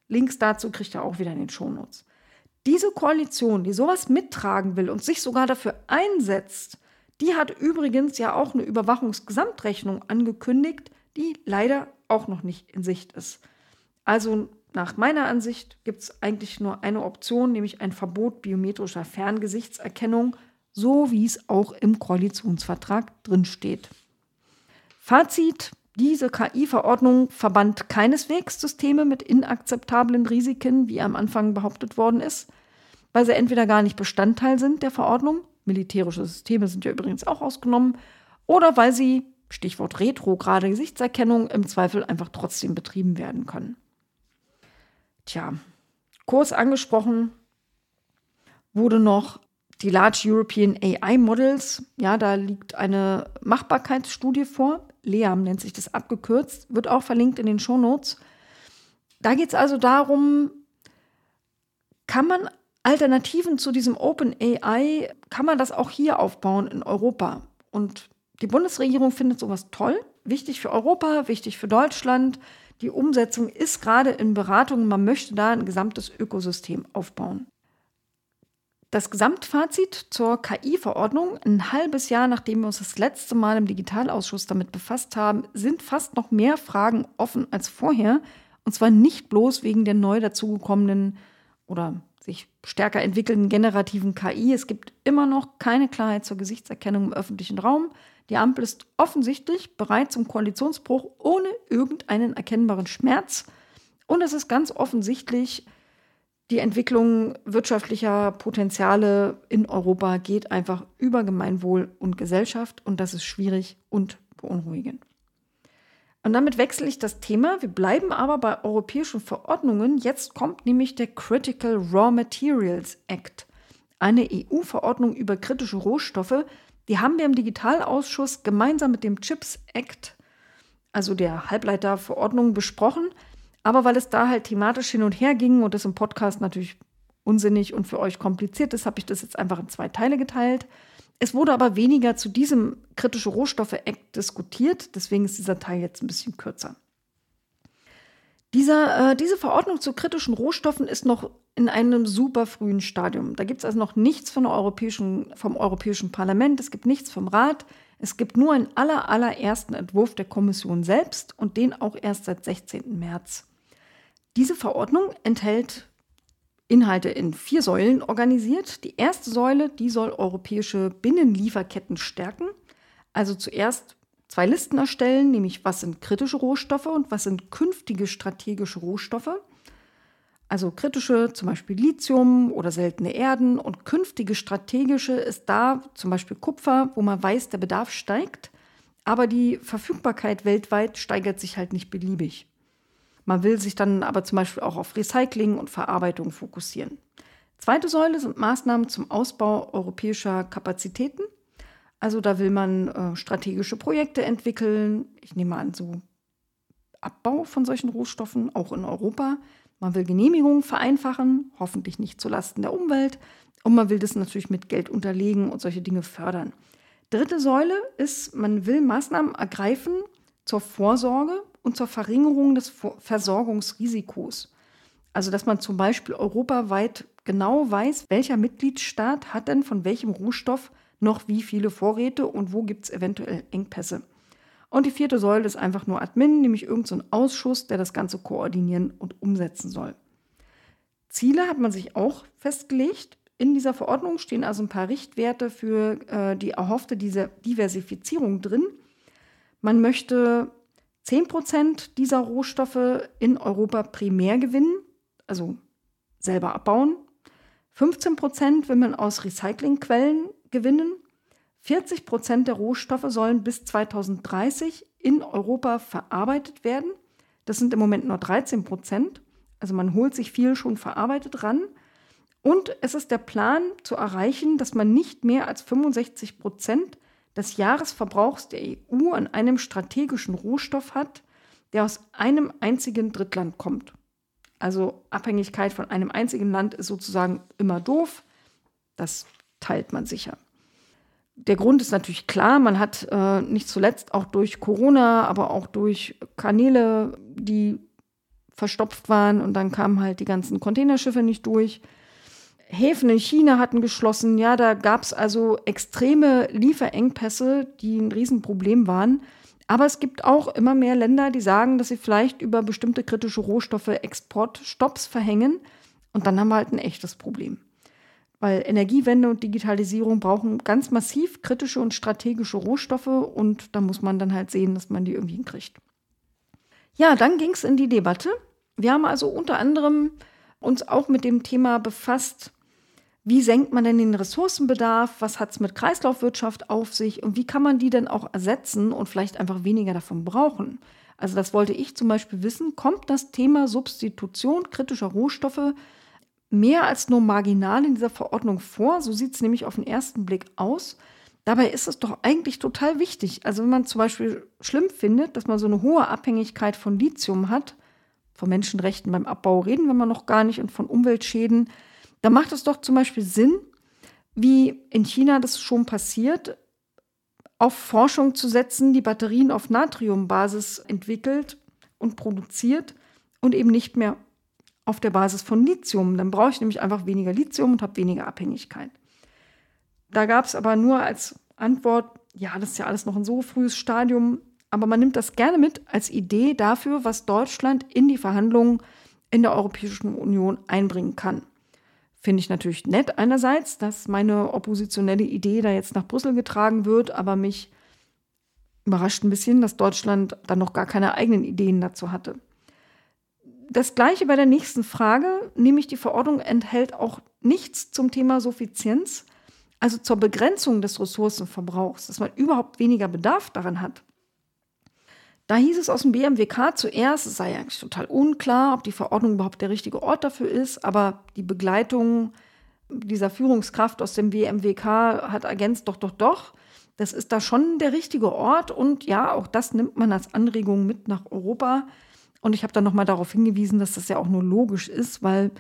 Links dazu kriegt er auch wieder in den Shownotes. Diese Koalition, die sowas mittragen will und sich sogar dafür einsetzt, die hat übrigens ja auch eine Überwachungsgesamtrechnung angekündigt, die leider auch noch nicht in Sicht ist. Also nach meiner Ansicht gibt es eigentlich nur eine Option, nämlich ein Verbot biometrischer Ferngesichtserkennung, so wie es auch im Koalitionsvertrag drinsteht. Fazit, diese KI-Verordnung verband keineswegs Systeme mit inakzeptablen Risiken, wie am Anfang behauptet worden ist, weil sie entweder gar nicht Bestandteil sind der Verordnung, militärische Systeme sind ja übrigens auch ausgenommen, oder weil sie, Stichwort retrograde Gesichtserkennung, im Zweifel einfach trotzdem betrieben werden können. Tja, kurz angesprochen wurde noch die Large European AI Models. Ja, da liegt eine Machbarkeitsstudie vor. LEAM nennt sich das abgekürzt, wird auch verlinkt in den Shownotes. Da geht es also darum, kann man Alternativen zu diesem Open AI, kann man das auch hier aufbauen in Europa? Und die Bundesregierung findet sowas toll, wichtig für Europa, wichtig für Deutschland. Die Umsetzung ist gerade in Beratung. Man möchte da ein gesamtes Ökosystem aufbauen. Das Gesamtfazit zur KI-Verordnung, ein halbes Jahr nachdem wir uns das letzte Mal im Digitalausschuss damit befasst haben, sind fast noch mehr Fragen offen als vorher. Und zwar nicht bloß wegen der neu dazugekommenen oder sich stärker entwickelnden generativen KI. Es gibt immer noch keine Klarheit zur Gesichtserkennung im öffentlichen Raum. Die Ampel ist offensichtlich bereit zum Koalitionsbruch ohne irgendeinen erkennbaren Schmerz. Und es ist ganz offensichtlich, die Entwicklung wirtschaftlicher Potenziale in Europa geht einfach über Gemeinwohl und Gesellschaft und das ist schwierig und beunruhigend. Und damit wechsle ich das Thema. Wir bleiben aber bei europäischen Verordnungen. Jetzt kommt nämlich der Critical Raw Materials Act, eine EU-Verordnung über kritische Rohstoffe. Die haben wir im Digitalausschuss gemeinsam mit dem Chips Act, also der Halbleiterverordnung, besprochen. Aber weil es da halt thematisch hin und her ging und das im Podcast natürlich unsinnig und für euch kompliziert ist, habe ich das jetzt einfach in zwei Teile geteilt. Es wurde aber weniger zu diesem kritische Rohstoffe-Act diskutiert, deswegen ist dieser Teil jetzt ein bisschen kürzer. Dieser, äh, diese Verordnung zu kritischen Rohstoffen ist noch in einem super frühen Stadium. Da gibt es also noch nichts von Europäischen, vom Europäischen Parlament, es gibt nichts vom Rat, es gibt nur einen aller, allerersten Entwurf der Kommission selbst und den auch erst seit 16. März. Diese Verordnung enthält Inhalte in vier Säulen organisiert. Die erste Säule, die soll europäische Binnenlieferketten stärken. Also zuerst zwei Listen erstellen, nämlich was sind kritische Rohstoffe und was sind künftige strategische Rohstoffe. Also kritische, zum Beispiel Lithium oder seltene Erden und künftige strategische ist da zum Beispiel Kupfer, wo man weiß, der Bedarf steigt, aber die Verfügbarkeit weltweit steigert sich halt nicht beliebig. Man will sich dann aber zum Beispiel auch auf Recycling und Verarbeitung fokussieren. Zweite Säule sind Maßnahmen zum Ausbau europäischer Kapazitäten. Also da will man äh, strategische Projekte entwickeln. Ich nehme an, so Abbau von solchen Rohstoffen, auch in Europa. Man will Genehmigungen vereinfachen, hoffentlich nicht zulasten der Umwelt. Und man will das natürlich mit Geld unterlegen und solche Dinge fördern. Dritte Säule ist, man will Maßnahmen ergreifen zur Vorsorge und zur Verringerung des Versorgungsrisikos. Also dass man zum Beispiel europaweit genau weiß, welcher Mitgliedstaat hat denn von welchem Rohstoff noch wie viele Vorräte und wo gibt es eventuell Engpässe. Und die vierte Säule ist einfach nur Admin, nämlich irgendein so Ausschuss, der das Ganze koordinieren und umsetzen soll. Ziele hat man sich auch festgelegt. In dieser Verordnung stehen also ein paar Richtwerte für äh, die erhoffte diese Diversifizierung drin. Man möchte 10 Prozent dieser Rohstoffe in Europa primär gewinnen, also selber abbauen. 15 Prozent will man aus Recyclingquellen gewinnen. 40 Prozent der Rohstoffe sollen bis 2030 in Europa verarbeitet werden. Das sind im Moment nur 13 Prozent. Also man holt sich viel schon verarbeitet ran. Und es ist der Plan zu erreichen, dass man nicht mehr als 65 Prozent des Jahresverbrauchs der EU an einem strategischen Rohstoff hat, der aus einem einzigen Drittland kommt. Also Abhängigkeit von einem einzigen Land ist sozusagen immer doof. Das teilt man sicher. Der Grund ist natürlich klar, man hat äh, nicht zuletzt auch durch Corona, aber auch durch Kanäle, die verstopft waren und dann kamen halt die ganzen Containerschiffe nicht durch, Häfen in China hatten geschlossen. Ja, da gab es also extreme Lieferengpässe, die ein Riesenproblem waren. Aber es gibt auch immer mehr Länder, die sagen, dass sie vielleicht über bestimmte kritische Rohstoffe Exportstopps verhängen. Und dann haben wir halt ein echtes Problem. Weil Energiewende und Digitalisierung brauchen ganz massiv kritische und strategische Rohstoffe und da muss man dann halt sehen, dass man die irgendwie hinkriegt. Ja, dann ging es in die Debatte. Wir haben also unter anderem uns auch mit dem Thema befasst, wie senkt man denn den Ressourcenbedarf? Was hat es mit Kreislaufwirtschaft auf sich? Und wie kann man die denn auch ersetzen und vielleicht einfach weniger davon brauchen? Also das wollte ich zum Beispiel wissen. Kommt das Thema Substitution kritischer Rohstoffe mehr als nur marginal in dieser Verordnung vor? So sieht es nämlich auf den ersten Blick aus. Dabei ist es doch eigentlich total wichtig. Also wenn man zum Beispiel schlimm findet, dass man so eine hohe Abhängigkeit von Lithium hat, von Menschenrechten beim Abbau reden wir noch gar nicht und von Umweltschäden, da macht es doch zum Beispiel Sinn, wie in China das schon passiert, auf Forschung zu setzen, die Batterien auf Natriumbasis entwickelt und produziert und eben nicht mehr auf der Basis von Lithium. Dann brauche ich nämlich einfach weniger Lithium und habe weniger Abhängigkeit. Da gab es aber nur als Antwort, ja, das ist ja alles noch ein so frühes Stadium, aber man nimmt das gerne mit als Idee dafür, was Deutschland in die Verhandlungen in der Europäischen Union einbringen kann. Finde ich natürlich nett einerseits, dass meine oppositionelle Idee da jetzt nach Brüssel getragen wird, aber mich überrascht ein bisschen, dass Deutschland dann noch gar keine eigenen Ideen dazu hatte. Das gleiche bei der nächsten Frage, nämlich die Verordnung enthält auch nichts zum Thema Suffizienz, also zur Begrenzung des Ressourcenverbrauchs, dass man überhaupt weniger Bedarf daran hat. Da hieß es aus dem BMWK zuerst, es sei eigentlich total unklar, ob die Verordnung überhaupt der richtige Ort dafür ist, aber die Begleitung dieser Führungskraft aus dem BMWK hat ergänzt, doch, doch, doch, das ist da schon der richtige Ort und ja, auch das nimmt man als Anregung mit nach Europa. Und ich habe dann nochmal darauf hingewiesen, dass das ja auch nur logisch ist, weil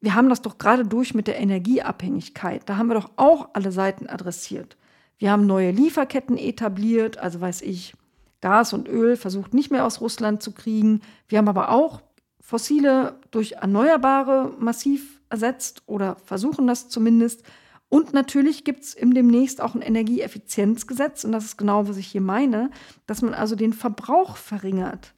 wir haben das doch gerade durch mit der Energieabhängigkeit. Da haben wir doch auch alle Seiten adressiert. Wir haben neue Lieferketten etabliert, also weiß ich, Gas und Öl versucht nicht mehr aus Russland zu kriegen. Wir haben aber auch fossile durch Erneuerbare massiv ersetzt oder versuchen das zumindest. Und natürlich gibt es demnächst auch ein Energieeffizienzgesetz, und das ist genau, was ich hier meine, dass man also den Verbrauch verringert.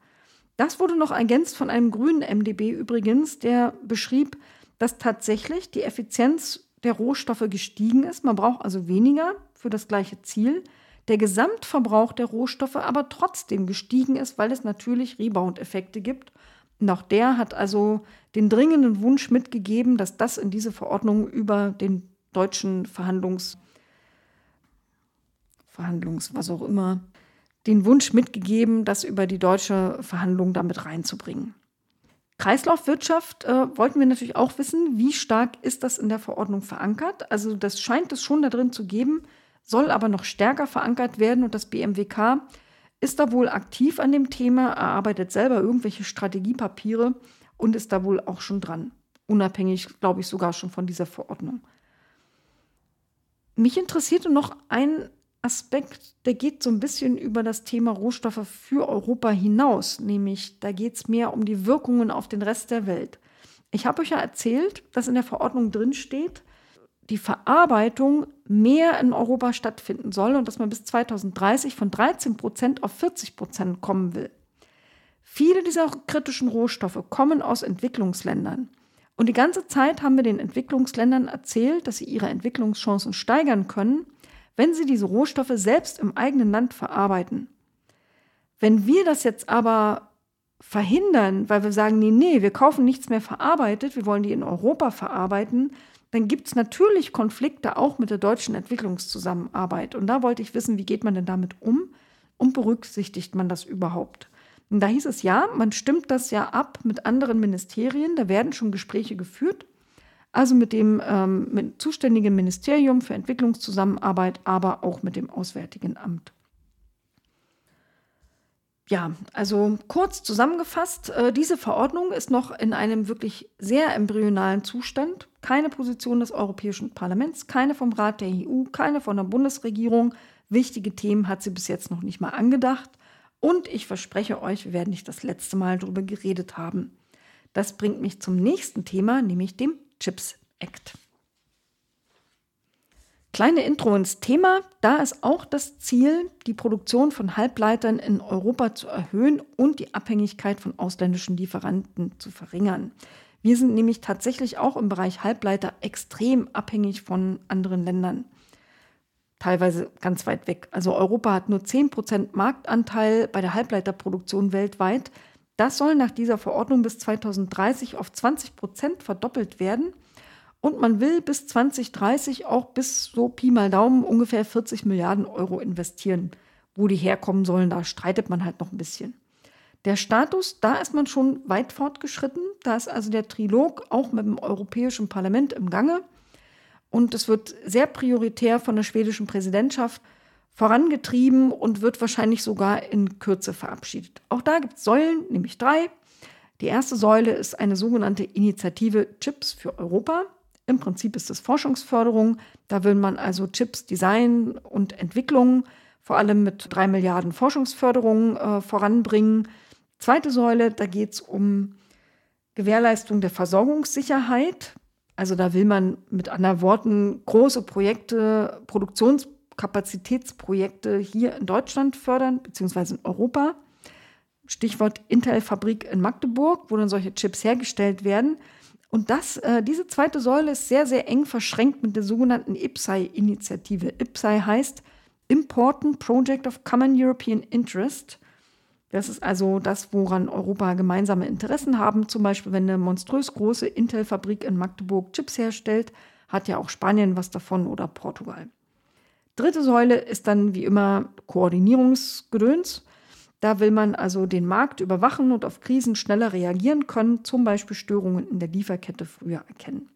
Das wurde noch ergänzt von einem grünen MDB übrigens, der beschrieb, dass tatsächlich die Effizienz der Rohstoffe gestiegen ist. Man braucht also weniger für das gleiche Ziel der Gesamtverbrauch der Rohstoffe aber trotzdem gestiegen ist, weil es natürlich Rebound-Effekte gibt Und auch der hat also den dringenden Wunsch mitgegeben, dass das in diese Verordnung über den deutschen Verhandlungs, Verhandlungs, was auch immer, den Wunsch mitgegeben, das über die deutsche Verhandlung damit reinzubringen. Kreislaufwirtschaft äh, wollten wir natürlich auch wissen, wie stark ist das in der Verordnung verankert. Also das scheint es schon da drin zu geben, soll aber noch stärker verankert werden und das BMWK ist da wohl aktiv an dem Thema, erarbeitet selber irgendwelche Strategiepapiere und ist da wohl auch schon dran. Unabhängig, glaube ich, sogar schon von dieser Verordnung. Mich interessierte noch ein Aspekt, der geht so ein bisschen über das Thema Rohstoffe für Europa hinaus, nämlich da geht es mehr um die Wirkungen auf den Rest der Welt. Ich habe euch ja erzählt, dass in der Verordnung drin steht, die Verarbeitung mehr in Europa stattfinden soll und dass man bis 2030 von 13 Prozent auf 40 Prozent kommen will. Viele dieser kritischen Rohstoffe kommen aus Entwicklungsländern. Und die ganze Zeit haben wir den Entwicklungsländern erzählt, dass sie ihre Entwicklungschancen steigern können, wenn sie diese Rohstoffe selbst im eigenen Land verarbeiten. Wenn wir das jetzt aber verhindern, weil wir sagen, nee, nee, wir kaufen nichts mehr verarbeitet, wir wollen die in Europa verarbeiten, dann gibt es natürlich Konflikte auch mit der deutschen Entwicklungszusammenarbeit. Und da wollte ich wissen, wie geht man denn damit um und berücksichtigt man das überhaupt? Und da hieß es ja, man stimmt das ja ab mit anderen Ministerien, da werden schon Gespräche geführt, also mit dem ähm, mit zuständigen Ministerium für Entwicklungszusammenarbeit, aber auch mit dem Auswärtigen Amt. Ja, also kurz zusammengefasst, äh, diese Verordnung ist noch in einem wirklich sehr embryonalen Zustand. Keine Position des Europäischen Parlaments, keine vom Rat der EU, keine von der Bundesregierung. Wichtige Themen hat sie bis jetzt noch nicht mal angedacht. Und ich verspreche euch, wir werden nicht das letzte Mal darüber geredet haben. Das bringt mich zum nächsten Thema, nämlich dem Chips Act. Kleine Intro ins Thema. Da ist auch das Ziel, die Produktion von Halbleitern in Europa zu erhöhen und die Abhängigkeit von ausländischen Lieferanten zu verringern. Wir sind nämlich tatsächlich auch im Bereich Halbleiter extrem abhängig von anderen Ländern. Teilweise ganz weit weg. Also Europa hat nur 10% Marktanteil bei der Halbleiterproduktion weltweit. Das soll nach dieser Verordnung bis 2030 auf 20% verdoppelt werden. Und man will bis 2030 auch bis so Pi mal Daumen ungefähr 40 Milliarden Euro investieren. Wo die herkommen sollen, da streitet man halt noch ein bisschen. Der Status, da ist man schon weit fortgeschritten. Da ist also der Trilog auch mit dem Europäischen Parlament im Gange. Und es wird sehr prioritär von der schwedischen Präsidentschaft vorangetrieben und wird wahrscheinlich sogar in Kürze verabschiedet. Auch da gibt es Säulen, nämlich drei. Die erste Säule ist eine sogenannte Initiative Chips für Europa. Im Prinzip ist es Forschungsförderung. Da will man also Chips, Design und Entwicklung vor allem mit drei Milliarden Forschungsförderung äh, voranbringen. Zweite Säule, da geht es um Gewährleistung der Versorgungssicherheit. Also da will man mit anderen Worten große Projekte, Produktionskapazitätsprojekte hier in Deutschland fördern, beziehungsweise in Europa. Stichwort Intel-Fabrik in Magdeburg, wo dann solche Chips hergestellt werden. Und das, äh, diese zweite Säule ist sehr, sehr eng verschränkt mit der sogenannten IPSAI-Initiative. IPSAI heißt Important Project of Common European Interest. Das ist also das, woran Europa gemeinsame Interessen haben. Zum Beispiel, wenn eine monströs große Intel-Fabrik in Magdeburg Chips herstellt, hat ja auch Spanien was davon oder Portugal. Dritte Säule ist dann wie immer Koordinierungsgedöns. Da will man also den Markt überwachen und auf Krisen schneller reagieren können, zum Beispiel Störungen in der Lieferkette früher erkennen.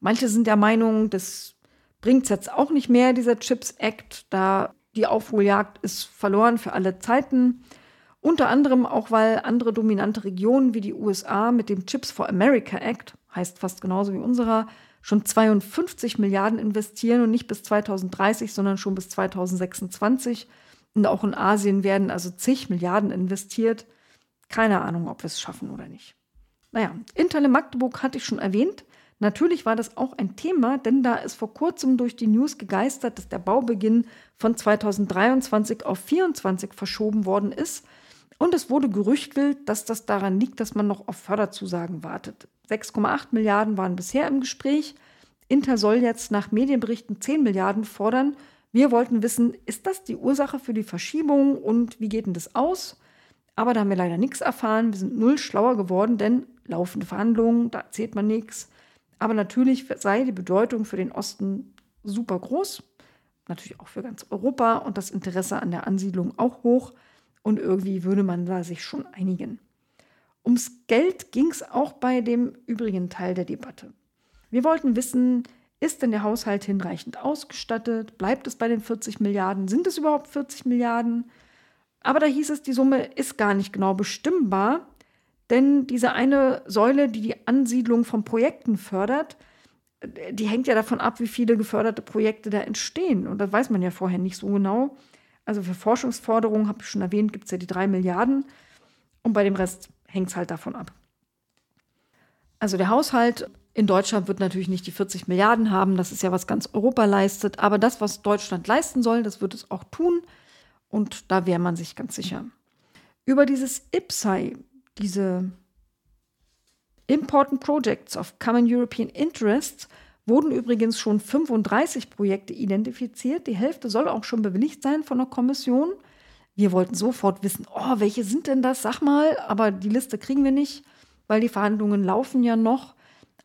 Manche sind der Meinung, das bringt es jetzt auch nicht mehr, dieser Chips Act, da die Aufholjagd ist verloren für alle Zeiten. Unter anderem auch, weil andere dominante Regionen wie die USA mit dem Chips for America Act, heißt fast genauso wie unserer, schon 52 Milliarden investieren und nicht bis 2030, sondern schon bis 2026 und auch in Asien werden also zig Milliarden investiert. Keine Ahnung, ob wir es schaffen oder nicht. Naja, Intel in Magdeburg hatte ich schon erwähnt. Natürlich war das auch ein Thema, denn da ist vor kurzem durch die News gegeistert, dass der Baubeginn von 2023 auf 2024 verschoben worden ist. Und es wurde gerüchtelt, dass das daran liegt, dass man noch auf Förderzusagen wartet. 6,8 Milliarden waren bisher im Gespräch. Inter soll jetzt nach Medienberichten 10 Milliarden fordern wir wollten wissen, ist das die Ursache für die Verschiebung und wie geht denn das aus? Aber da haben wir leider nichts erfahren. Wir sind null schlauer geworden, denn laufende Verhandlungen, da erzählt man nichts. Aber natürlich sei die Bedeutung für den Osten super groß, natürlich auch für ganz Europa und das Interesse an der Ansiedlung auch hoch. Und irgendwie würde man da sich schon einigen. Ums Geld ging es auch bei dem übrigen Teil der Debatte. Wir wollten wissen, ist denn der Haushalt hinreichend ausgestattet? Bleibt es bei den 40 Milliarden? Sind es überhaupt 40 Milliarden? Aber da hieß es, die Summe ist gar nicht genau bestimmbar, denn diese eine Säule, die die Ansiedlung von Projekten fördert, die hängt ja davon ab, wie viele geförderte Projekte da entstehen. Und das weiß man ja vorher nicht so genau. Also für Forschungsforderungen, habe ich schon erwähnt, gibt es ja die drei Milliarden. Und bei dem Rest hängt es halt davon ab. Also der Haushalt in Deutschland wird natürlich nicht die 40 Milliarden haben, das ist ja was ganz Europa leistet, aber das, was Deutschland leisten soll, das wird es auch tun und da wäre man sich ganz sicher. Über dieses IPSAI, diese Important Projects of Common European Interests, wurden übrigens schon 35 Projekte identifiziert. Die Hälfte soll auch schon bewilligt sein von der Kommission. Wir wollten sofort wissen, oh, welche sind denn das? Sag mal, aber die Liste kriegen wir nicht, weil die Verhandlungen laufen ja noch.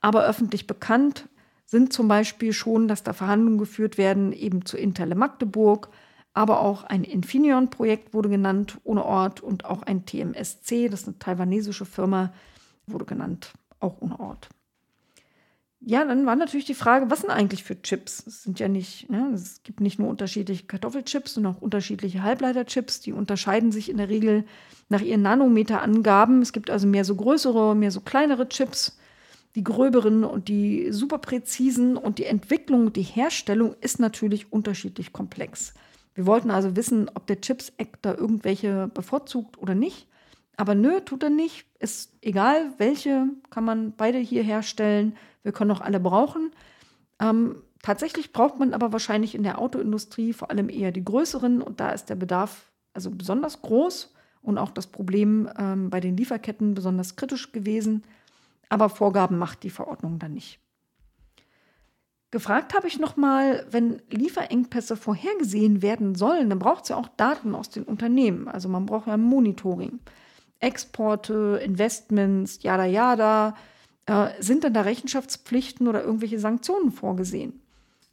Aber öffentlich bekannt sind zum Beispiel schon, dass da Verhandlungen geführt werden, eben zu Interle Magdeburg, aber auch ein Infineon-Projekt wurde genannt, ohne Ort, und auch ein TMSC, das ist eine taiwanesische Firma, wurde genannt, auch ohne Ort. Ja, dann war natürlich die Frage, was sind eigentlich für Chips? Es sind ja nicht, ne, es gibt nicht nur unterschiedliche Kartoffelchips, sondern auch unterschiedliche Halbleiterchips. Die unterscheiden sich in der Regel nach ihren Nanometerangaben. Es gibt also mehr so größere, mehr so kleinere Chips, die gröberen und die super präzisen. Und die Entwicklung, die Herstellung ist natürlich unterschiedlich komplex. Wir wollten also wissen, ob der Chips Act da irgendwelche bevorzugt oder nicht. Aber nö, tut er nicht. Ist egal, welche kann man beide hier herstellen. Wir können auch alle brauchen. Ähm, tatsächlich braucht man aber wahrscheinlich in der Autoindustrie vor allem eher die größeren und da ist der Bedarf also besonders groß und auch das Problem ähm, bei den Lieferketten besonders kritisch gewesen. Aber Vorgaben macht die Verordnung dann nicht. Gefragt habe ich nochmal, wenn Lieferengpässe vorhergesehen werden sollen, dann braucht es ja auch Daten aus den Unternehmen. Also man braucht ja Monitoring. Exporte, Investments, jada jada. Äh, sind denn da Rechenschaftspflichten oder irgendwelche Sanktionen vorgesehen?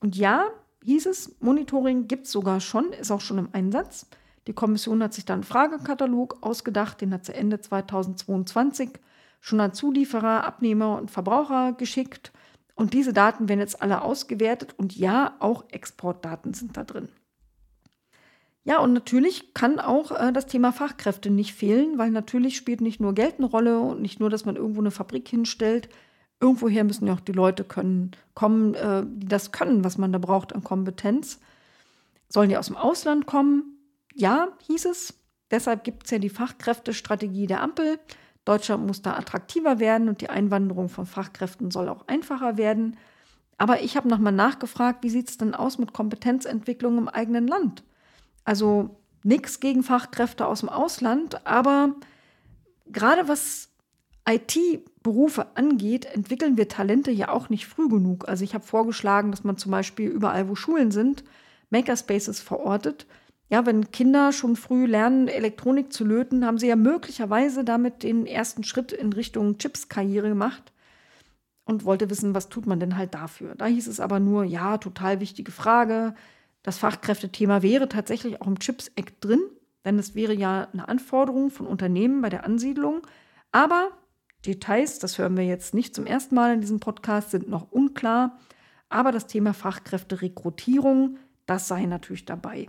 Und ja, hieß es, Monitoring gibt es sogar schon, ist auch schon im Einsatz. Die Kommission hat sich dann einen Fragekatalog ausgedacht, den hat sie Ende 2022 schon an Zulieferer, Abnehmer und Verbraucher geschickt. Und diese Daten werden jetzt alle ausgewertet und ja, auch Exportdaten sind da drin. Ja, und natürlich kann auch äh, das Thema Fachkräfte nicht fehlen, weil natürlich spielt nicht nur Geld eine Rolle und nicht nur, dass man irgendwo eine Fabrik hinstellt. Irgendwoher müssen ja auch die Leute können, kommen, äh, die das können, was man da braucht an Kompetenz. Sollen die aus dem Ausland kommen? Ja, hieß es. Deshalb gibt es ja die Fachkräftestrategie der Ampel. Deutschland muss da attraktiver werden und die Einwanderung von Fachkräften soll auch einfacher werden. Aber ich habe nochmal nachgefragt, wie sieht es denn aus mit Kompetenzentwicklung im eigenen Land? Also nichts gegen Fachkräfte aus dem Ausland, aber gerade was IT-Berufe angeht, entwickeln wir Talente ja auch nicht früh genug. Also ich habe vorgeschlagen, dass man zum Beispiel überall, wo Schulen sind, Makerspaces verortet. Ja, wenn Kinder schon früh lernen, Elektronik zu löten, haben sie ja möglicherweise damit den ersten Schritt in Richtung Chips-Karriere gemacht und wollte wissen, was tut man denn halt dafür. Da hieß es aber nur, ja, total wichtige Frage. Das Fachkräftethema wäre tatsächlich auch im Chips Act drin, denn es wäre ja eine Anforderung von Unternehmen bei der Ansiedlung. Aber Details, das hören wir jetzt nicht zum ersten Mal in diesem Podcast, sind noch unklar. Aber das Thema Fachkräfterekrutierung, das sei natürlich dabei.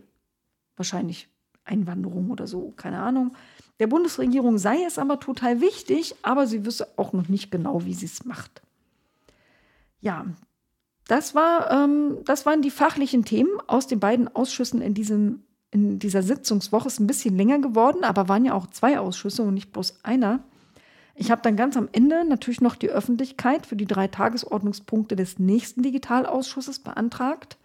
Wahrscheinlich Einwanderung oder so, keine Ahnung. Der Bundesregierung sei es aber total wichtig, aber sie wüsste auch noch nicht genau, wie sie es macht. Ja, das, war, ähm, das waren die fachlichen Themen aus den beiden Ausschüssen in, diesem, in dieser Sitzungswoche. Ist ein bisschen länger geworden, aber waren ja auch zwei Ausschüsse und nicht bloß einer. Ich habe dann ganz am Ende natürlich noch die Öffentlichkeit für die drei Tagesordnungspunkte des nächsten Digitalausschusses beantragt.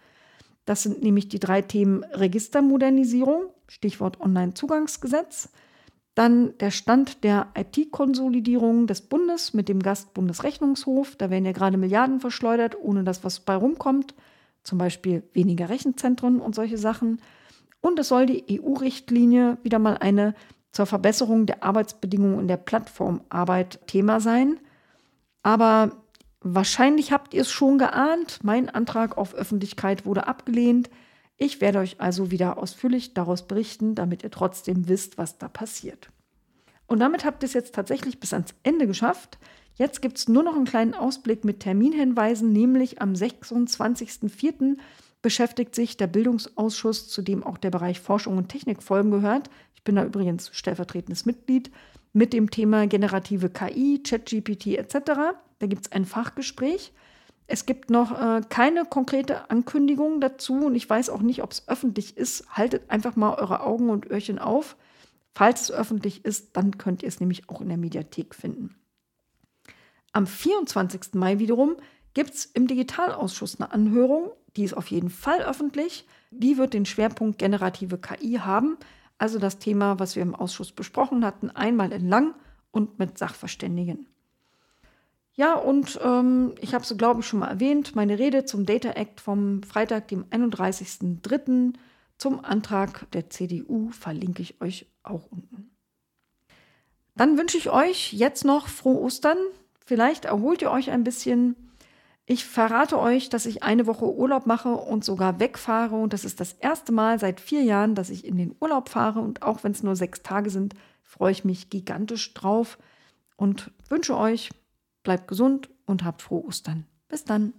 Das sind nämlich die drei Themen Registermodernisierung, Stichwort Onlinezugangsgesetz, dann der Stand der IT-Konsolidierung des Bundes mit dem Gast Bundesrechnungshof. Da werden ja gerade Milliarden verschleudert, ohne dass was bei rumkommt. Zum Beispiel weniger Rechenzentren und solche Sachen. Und es soll die EU-Richtlinie wieder mal eine zur Verbesserung der Arbeitsbedingungen in der Plattformarbeit Thema sein. Aber wahrscheinlich habt ihr es schon geahnt, mein Antrag auf Öffentlichkeit wurde abgelehnt. Ich werde euch also wieder ausführlich daraus berichten, damit ihr trotzdem wisst, was da passiert. Und damit habt ihr es jetzt tatsächlich bis ans Ende geschafft. Jetzt gibt es nur noch einen kleinen Ausblick mit Terminhinweisen, nämlich am 26.04. beschäftigt sich der Bildungsausschuss, zu dem auch der Bereich Forschung und Technikfolgen gehört. Ich bin da übrigens stellvertretendes Mitglied mit dem Thema generative KI, ChatGPT etc. Da gibt es ein Fachgespräch. Es gibt noch äh, keine konkrete Ankündigung dazu und ich weiß auch nicht, ob es öffentlich ist. Haltet einfach mal eure Augen und Öhrchen auf. Falls es öffentlich ist, dann könnt ihr es nämlich auch in der Mediathek finden. Am 24. Mai wiederum gibt es im Digitalausschuss eine Anhörung, die ist auf jeden Fall öffentlich. Die wird den Schwerpunkt generative KI haben, also das Thema, was wir im Ausschuss besprochen hatten, einmal entlang und mit Sachverständigen. Ja, und ähm, ich habe es, glaube ich, schon mal erwähnt, meine Rede zum Data Act vom Freitag, dem 31.03. zum Antrag der CDU verlinke ich euch auch unten. Dann wünsche ich euch jetzt noch frohe Ostern. Vielleicht erholt ihr euch ein bisschen. Ich verrate euch, dass ich eine Woche Urlaub mache und sogar wegfahre. Und das ist das erste Mal seit vier Jahren, dass ich in den Urlaub fahre. Und auch wenn es nur sechs Tage sind, freue ich mich gigantisch drauf und wünsche euch, bleibt gesund und habt frohe Ostern. Bis dann.